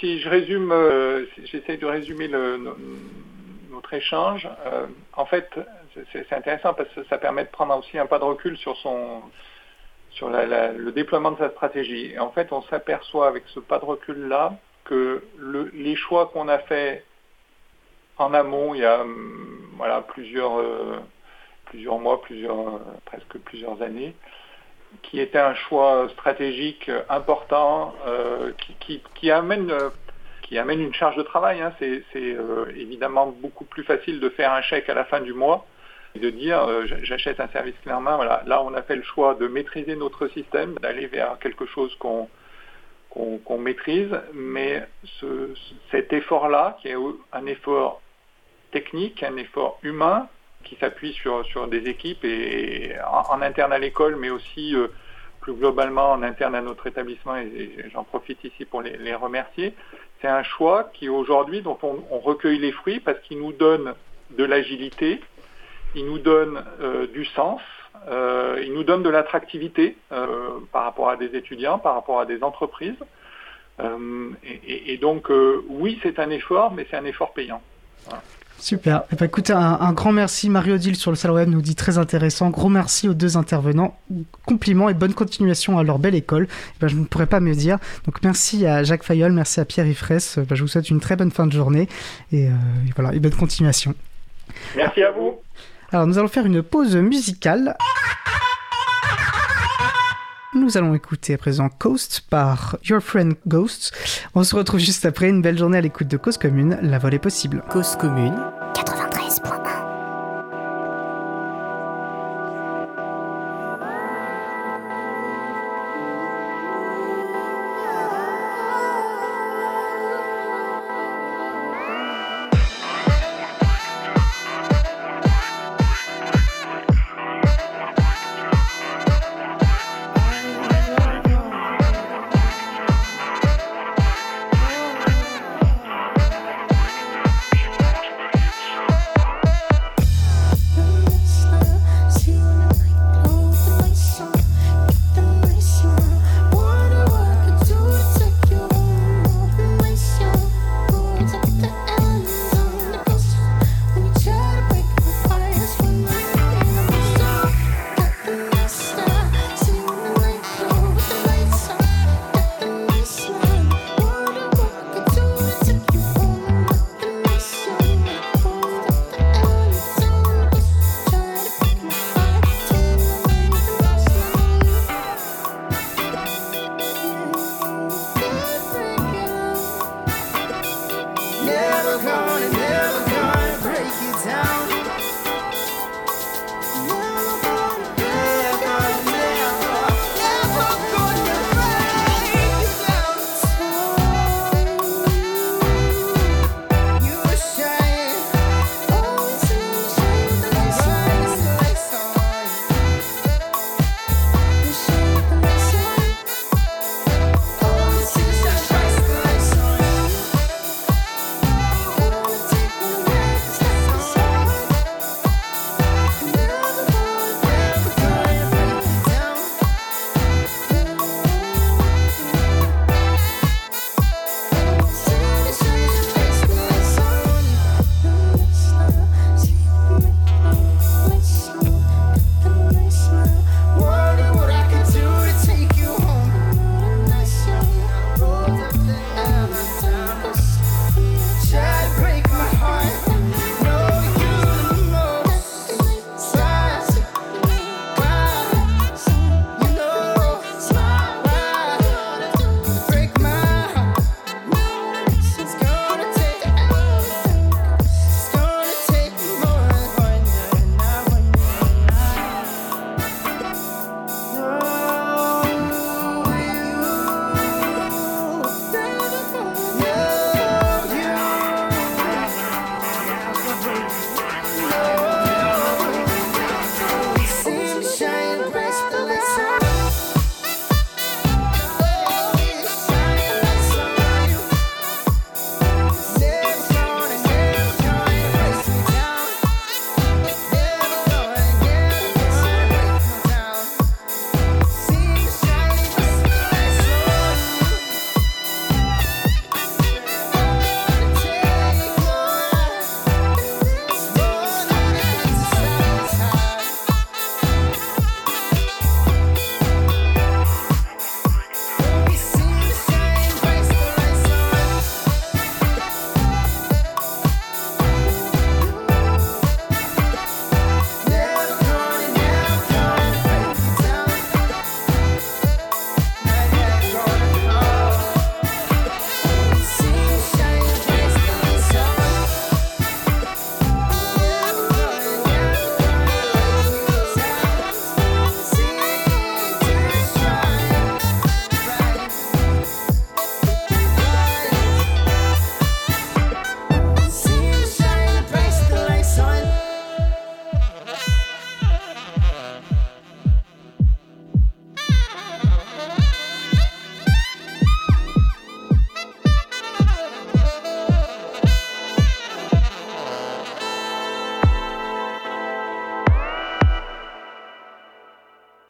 si, je résume, euh, j'essaie de résumer le, notre échange. Euh, en fait, c'est intéressant parce que ça permet de prendre aussi un pas de recul sur son sur le déploiement de sa stratégie. Et en fait, on s'aperçoit avec ce pas de recul là que le, les choix qu'on a fait en amont, il y a voilà plusieurs plusieurs mois, plusieurs presque plusieurs années, qui était un choix stratégique important euh, qui, amène, qui amène une charge de travail. Hein. C'est euh, évidemment beaucoup plus facile de faire un chèque à la fin du mois et de dire euh, j'achète un service clairement. Voilà. Là, on a fait le choix de maîtriser notre système, d'aller vers quelque chose qu'on maîtrise, mais cet effort-là, qui est un effort technique, un effort humain, qui s'appuie sur, sur des équipes et, en, interne à l'école, mais aussi euh, plus globalement en interne à notre établissement, et, j'en profite ici pour les, remercier. C'est un choix qui aujourd'hui, dont on, recueille les fruits parce qu'il nous donne de l'agilité, il nous donne euh, du sens, euh, il nous donne de l'attractivité par rapport à des étudiants, par rapport à des entreprises. Et, donc, oui, c'est un effort, mais c'est un effort payant. Super. Eh ben, écoutez, un, grand merci. Marie-Odile sur le salon web nous dit très intéressant. Gros merci aux deux intervenants. Compliments et bonne continuation à leur belle école. Eh ben, je ne pourrais pas mieux dire. Donc merci à Jacques Fayol, merci à Pierre Ifresse. Eh ben, je vous souhaite une très bonne fin de journée et, euh, et voilà, et bonne continuation. Merci à vous. Alors nous allons faire une pause musicale. Nous allons écouter à présent Coast par Your Friend Ghosts. On se retrouve juste après une belle journée à l'écoute de Cause Commune. La vol est possible. Cause Commune 93.1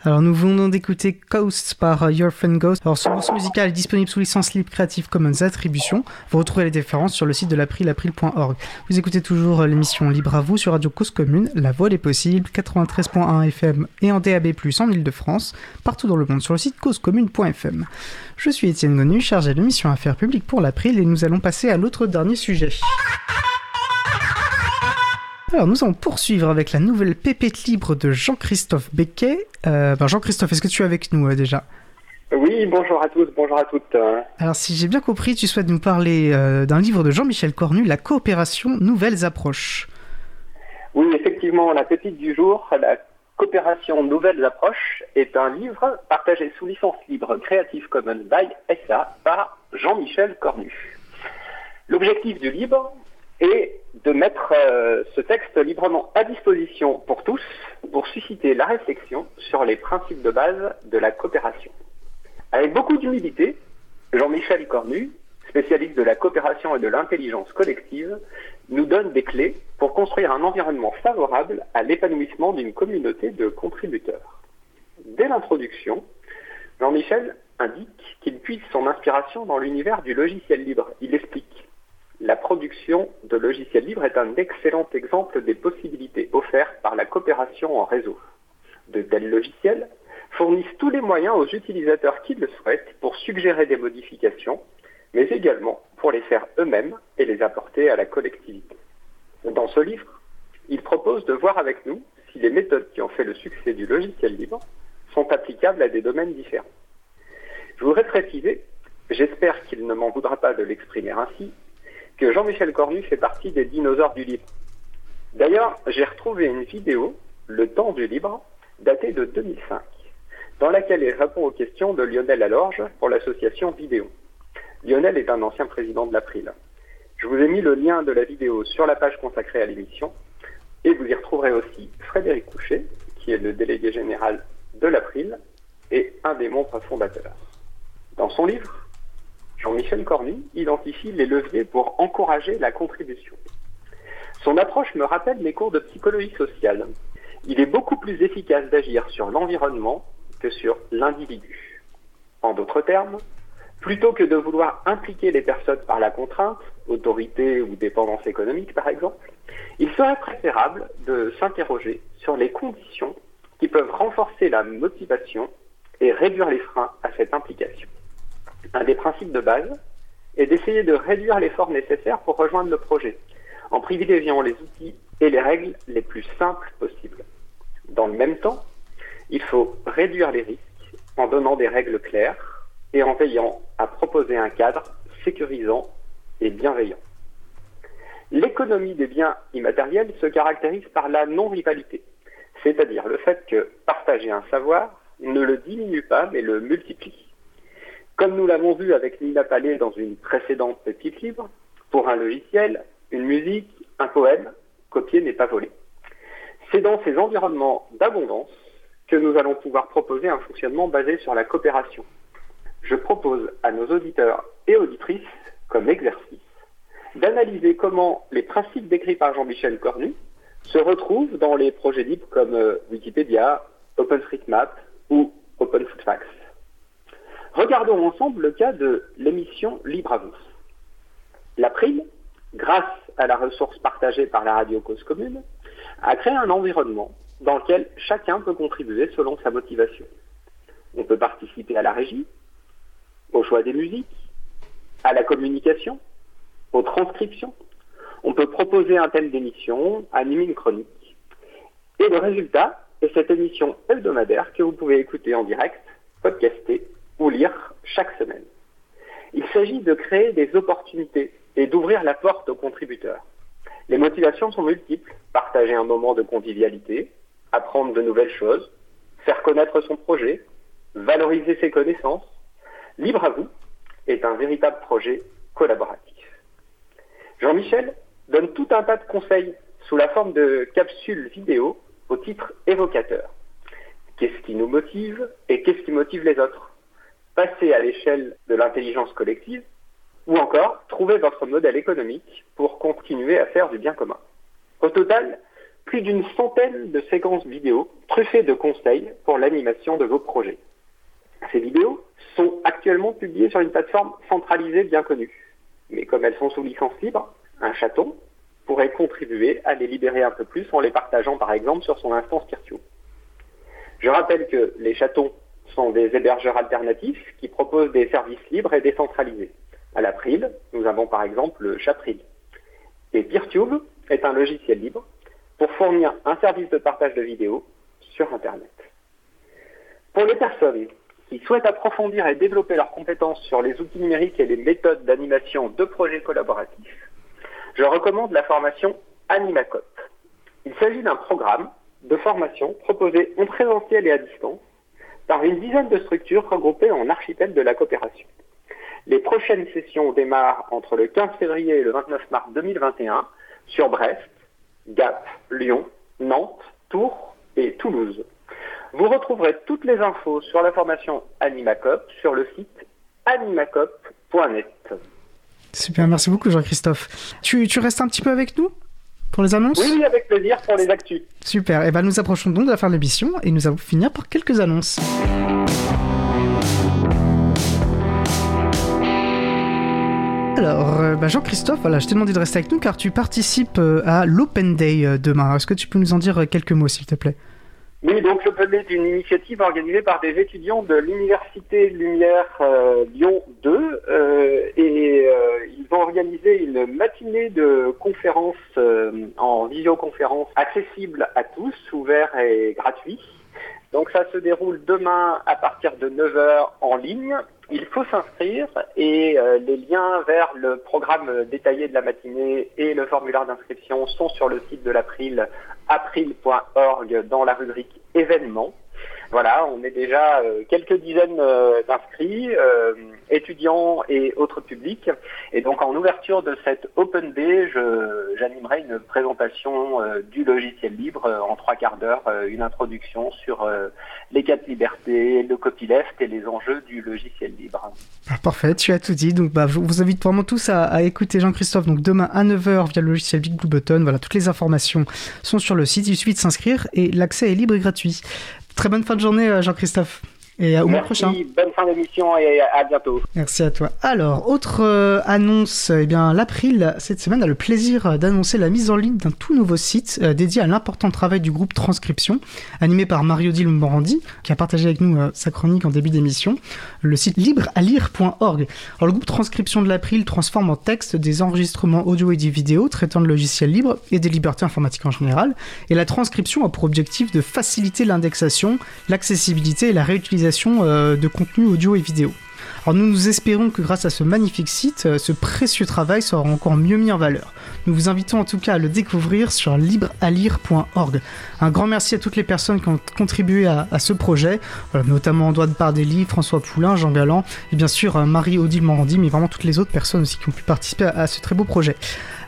Alors nous venons d'écouter Coast par euh, Your Friend Ghost. Alors ce morceau musical est disponible sous licence libre Creative Commons Attribution. Vous retrouvez les différences sur le site de l'April, april.org. Vous écoutez toujours euh, l'émission Libre à vous sur Radio Cause Commune, La Voix des Possibles, 93.1 FM et en DAB+, en Ile-de-France, partout dans le monde sur le site causecommune.fm. Je suis Étienne Gonu, chargé de mission Affaires publiques pour l'April et nous allons passer à l'autre dernier sujet. Alors nous allons poursuivre avec la nouvelle pépite libre de Jean-Christophe Becquet. Euh, ben, Jean-Christophe, est-ce que tu es avec nous euh, déjà? Oui, bonjour à tous, bonjour à toutes. Alors si j'ai bien compris, tu souhaites nous parler euh, d'un livre de Jean-Michel Cornu, La coopération, nouvelles approches. Oui, effectivement, la pépite du jour, la coopération, nouvelles approches, est un livre partagé sous licence libre Creative Commons by SA par Jean-Michel Cornu. L'objectif du livre, et de mettre euh, ce texte librement à disposition pour tous pour susciter la réflexion sur les principes de base de la coopération. Avec beaucoup d'humilité, Jean-Michel Cornu, spécialiste de la coopération et de l'intelligence collective, nous donne des clés pour construire un environnement favorable à l'épanouissement d'une communauté de contributeurs. Dès l'introduction, Jean-Michel indique qu'il puise son inspiration dans l'univers du logiciel libre. Il explique la production de logiciels libres est un excellent exemple des possibilités offertes par la coopération en réseau. De tels logiciels fournissent tous les moyens aux utilisateurs qui le souhaitent pour suggérer des modifications, mais également pour les faire eux-mêmes et les apporter à la collectivité. Dans ce livre, il propose de voir avec nous si les méthodes qui ont fait le succès du logiciel libre sont applicables à des domaines différents. Je voudrais préciser, j'espère qu'il ne m'en voudra pas de l'exprimer ainsi, que Jean-Michel Cornu fait partie des dinosaures du libre. D'ailleurs, j'ai retrouvé une vidéo, Le temps du libre, datée de 2005, dans laquelle il répond aux questions de Lionel Alorge pour l'association Vidéo. Lionel est un ancien président de l'April. Je vous ai mis le lien de la vidéo sur la page consacrée à l'émission, et vous y retrouverez aussi Frédéric Couchet, qui est le délégué général de l'April et un des membres fondateurs. Dans son livre, Jean-Michel Cornu identifie les leviers pour encourager la contribution. Son approche me rappelle mes cours de psychologie sociale. Il est beaucoup plus efficace d'agir sur l'environnement que sur l'individu. En d'autres termes, plutôt que de vouloir impliquer les personnes par la contrainte, autorité ou dépendance économique par exemple, il serait préférable de s'interroger sur les conditions qui peuvent renforcer la motivation et réduire les freins à cette implication un des principes de base est d'essayer de réduire l'effort nécessaire pour rejoindre le projet, en privilégiant les outils et les règles les plus simples possibles. Dans le même temps, il faut réduire les risques en donnant des règles claires et en veillant à proposer un cadre sécurisant et bienveillant. L'économie des biens immatériels se caractérise par la non-rivalité, c'est-à-dire le fait que partager un savoir ne le diminue pas mais le multiplie. Comme nous l'avons vu avec Nina Palais dans une précédente petite livre, pour un logiciel, une musique, un poème, copier n'est pas volé. C'est dans ces environnements d'abondance que nous allons pouvoir proposer un fonctionnement basé sur la coopération. Je propose à nos auditeurs et auditrices, comme exercice, d'analyser comment les principes décrits par Jean-Michel Cornu se retrouvent dans les projets libres comme euh, Wikipédia, OpenStreetMap ou OpenFootFacts. Regardons ensemble le cas de l'émission Libre à vous. L'April, grâce à la ressource partagée par la radio Cause Commune, a créé un environnement dans lequel chacun peut contribuer selon sa motivation. On peut participer à la régie, au choix des musiques, à la communication, aux transcriptions. On peut proposer un thème d'émission, animer une chronique. Et le résultat est cette émission hebdomadaire que vous pouvez écouter en direct, podcaster ou lire chaque semaine. Il s'agit de créer des opportunités et d'ouvrir la porte aux contributeurs. Les motivations sont multiples. Partager un moment de convivialité, apprendre de nouvelles choses, faire connaître son projet, valoriser ses connaissances. Libre à vous est un véritable projet collaboratif. Jean-Michel donne tout un tas de conseils sous la forme de capsules vidéo au titre évocateur. Qu'est-ce qui nous motive et qu'est-ce qui motive les autres? Passer à l'échelle de l'intelligence collective, ou encore trouver votre modèle économique pour continuer à faire du bien commun. Au total, plus d'une centaine de séquences vidéo truffées de conseils pour l'animation de vos projets. Ces vidéos sont actuellement publiées sur une plateforme centralisée bien connue. Mais comme elles sont sous licence libre, un chaton pourrait contribuer à les libérer un peu plus en les partageant par exemple sur son instance Virtuo. Je rappelle que les chatons sont des hébergeurs alternatifs qui proposent des services libres et décentralisés. À l'April, nous avons par exemple le Chapril. Et PeerTube est un logiciel libre pour fournir un service de partage de vidéos sur Internet. Pour les personnes qui souhaitent approfondir et développer leurs compétences sur les outils numériques et les méthodes d'animation de projets collaboratifs, je recommande la formation Animacop. Il s'agit d'un programme de formation proposé en présentiel et à distance par une dizaine de structures regroupées en archipel de la coopération. Les prochaines sessions démarrent entre le 15 février et le 29 mars 2021 sur Brest, Gap, Lyon, Nantes, Tours et Toulouse. Vous retrouverez toutes les infos sur la formation Animacop sur le site animacop.net. Super, merci beaucoup Jean-Christophe. Tu, tu restes un petit peu avec nous? Pour les annonces Oui, avec plaisir pour les actus. Super, et ben nous approchons donc de la fin de l'émission et nous allons finir par quelques annonces. Alors, euh, bah, Jean-Christophe, voilà, je t'ai demandé de rester avec nous car tu participes euh, à l'Open Day euh, demain. Est-ce que tu peux nous en dire quelques mots, s'il te plaît? Oui, donc Day est une initiative organisée par des étudiants de l'Université Lumière euh, Lyon 2 euh, et euh, ils ont organisé une matinée de conférences en visioconférence accessible à tous, ouvert et gratuit. Donc ça se déroule demain à partir de 9h en ligne. Il faut s'inscrire et euh, les liens vers le programme détaillé de la matinée et le formulaire d'inscription sont sur le site de l'April, april.org dans la rubrique événements. Voilà, on est déjà euh, quelques dizaines euh, d'inscrits, euh, étudiants et autres publics. Et donc en ouverture de cette Open Day, j'animerai une présentation du logiciel libre en trois quarts d'heure, une introduction sur les quatre libertés, le copyleft et les enjeux du logiciel libre. Ah, Parfait, tu as tout dit. Donc, bah, je vous invite vraiment tous à, à écouter Jean-Christophe. Donc, demain à 9h via le logiciel Big Blue Button. Voilà, toutes les informations sont sur le site. Il suffit de s'inscrire et l'accès est libre et gratuit. Très bonne fin de journée, euh, Jean-Christophe. Et au mois Merci, prochain. bonne fin d'émission et à bientôt. Merci à toi. Alors, autre euh, annonce, eh bien, l'April, cette semaine, a le plaisir d'annoncer la mise en ligne d'un tout nouveau site euh, dédié à l'important travail du groupe Transcription, animé par Mario-Odile Morandi, qui a partagé avec nous euh, sa chronique en début d'émission, le site librealire.org. Alors, le groupe Transcription de l'April transforme en texte des enregistrements audio et des vidéos traitant de logiciels libres et des libertés informatiques en général, et la transcription a pour objectif de faciliter l'indexation, l'accessibilité et la réutilisation euh, de contenus audio et vidéo. Alors nous nous espérons que grâce à ce magnifique site, euh, ce précieux travail sera encore mieux mis en valeur. Nous vous invitons en tout cas à le découvrir sur librealire.org. Un grand merci à toutes les personnes qui ont contribué à, ce projet, voilà, notamment Antoine Pardelli, François Poulain, Jean Galland et bien sûr euh, Marie-Odile Morandi, mais vraiment toutes les autres personnes aussi qui ont pu participer à ce très beau projet.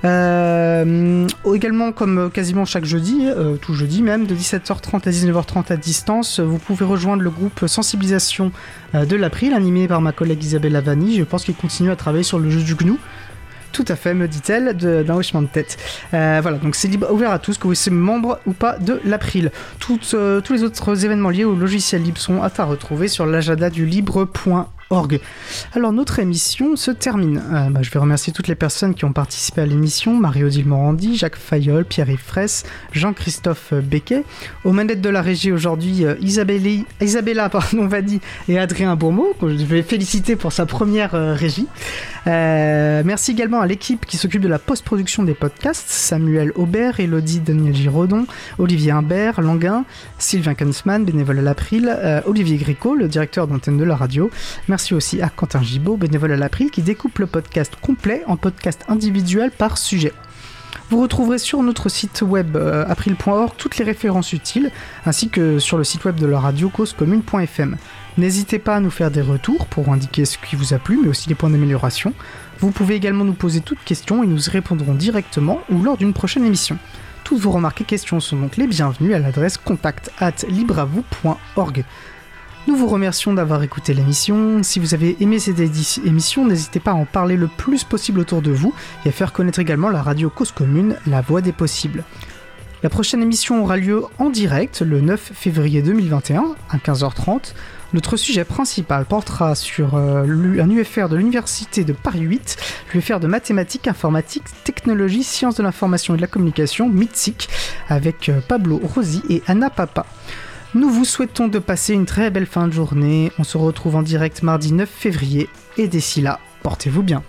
Euh, également, comme euh, quasiment chaque jeudi, euh, tout jeudi même, de 17h30 à 19h30 à distance, vous pouvez rejoindre le groupe Sensibilisation euh, de l'April, animé par ma collègue Isabelle Lavani. Je pense qu'il continue à travailler sur le jeu du GNU. Tout à fait, me dit-elle, d'un hochement de tête. Euh, voilà, donc c'est libre, ouvert à tous, que vous soyez membre ou pas de l'April. Euh, tous les autres événements liés au logiciel libre sont à retrouver sur l'agenda du libre.org. Alors notre émission se termine. Euh, bah, je vais remercier toutes les personnes qui ont participé à l'émission Marie-Odile Morandi, Jacques Fayol, Pierre-Yves Fraisse, Jean-Christophe Becquet. Aux manettes de la régie aujourd'hui, euh, Isabella pardon, Vadi et Adrien Bourmeau, que je vais féliciter pour sa première euh, régie. Merci également à l'équipe qui s'occupe de la post-production des podcasts, Samuel Aubert, Elodie Daniel Giraudon, Olivier Imbert, Languin, Sylvain Kunzmann, bénévole à l'April, Olivier Gricot, le directeur d'antenne de la radio. Aussi à Quentin Gibaud, bénévole à l'April, qui découpe le podcast complet en podcast individuel par sujet. Vous retrouverez sur notre site web euh, april.org toutes les références utiles, ainsi que sur le site web de la radio causecommune.fm. N'hésitez pas à nous faire des retours pour indiquer ce qui vous a plu, mais aussi les points d'amélioration. Vous pouvez également nous poser toutes questions et nous y répondrons directement ou lors d'une prochaine émission. Toutes vos remarques et questions sont donc les bienvenues à l'adresse contact at. Nous vous remercions d'avoir écouté l'émission. Si vous avez aimé cette émission, n'hésitez pas à en parler le plus possible autour de vous et à faire connaître également la radio Cause Commune, la voix des possibles. La prochaine émission aura lieu en direct le 9 février 2021 à 15h30. Notre sujet principal portera sur euh, un UFR de l'Université de Paris 8, l'UFR de mathématiques, informatique, technologie, sciences de l'information et de la communication, MITSIC, avec euh, Pablo Rossi et Anna Papa. Nous vous souhaitons de passer une très belle fin de journée. On se retrouve en direct mardi 9 février et d'ici là, portez-vous bien.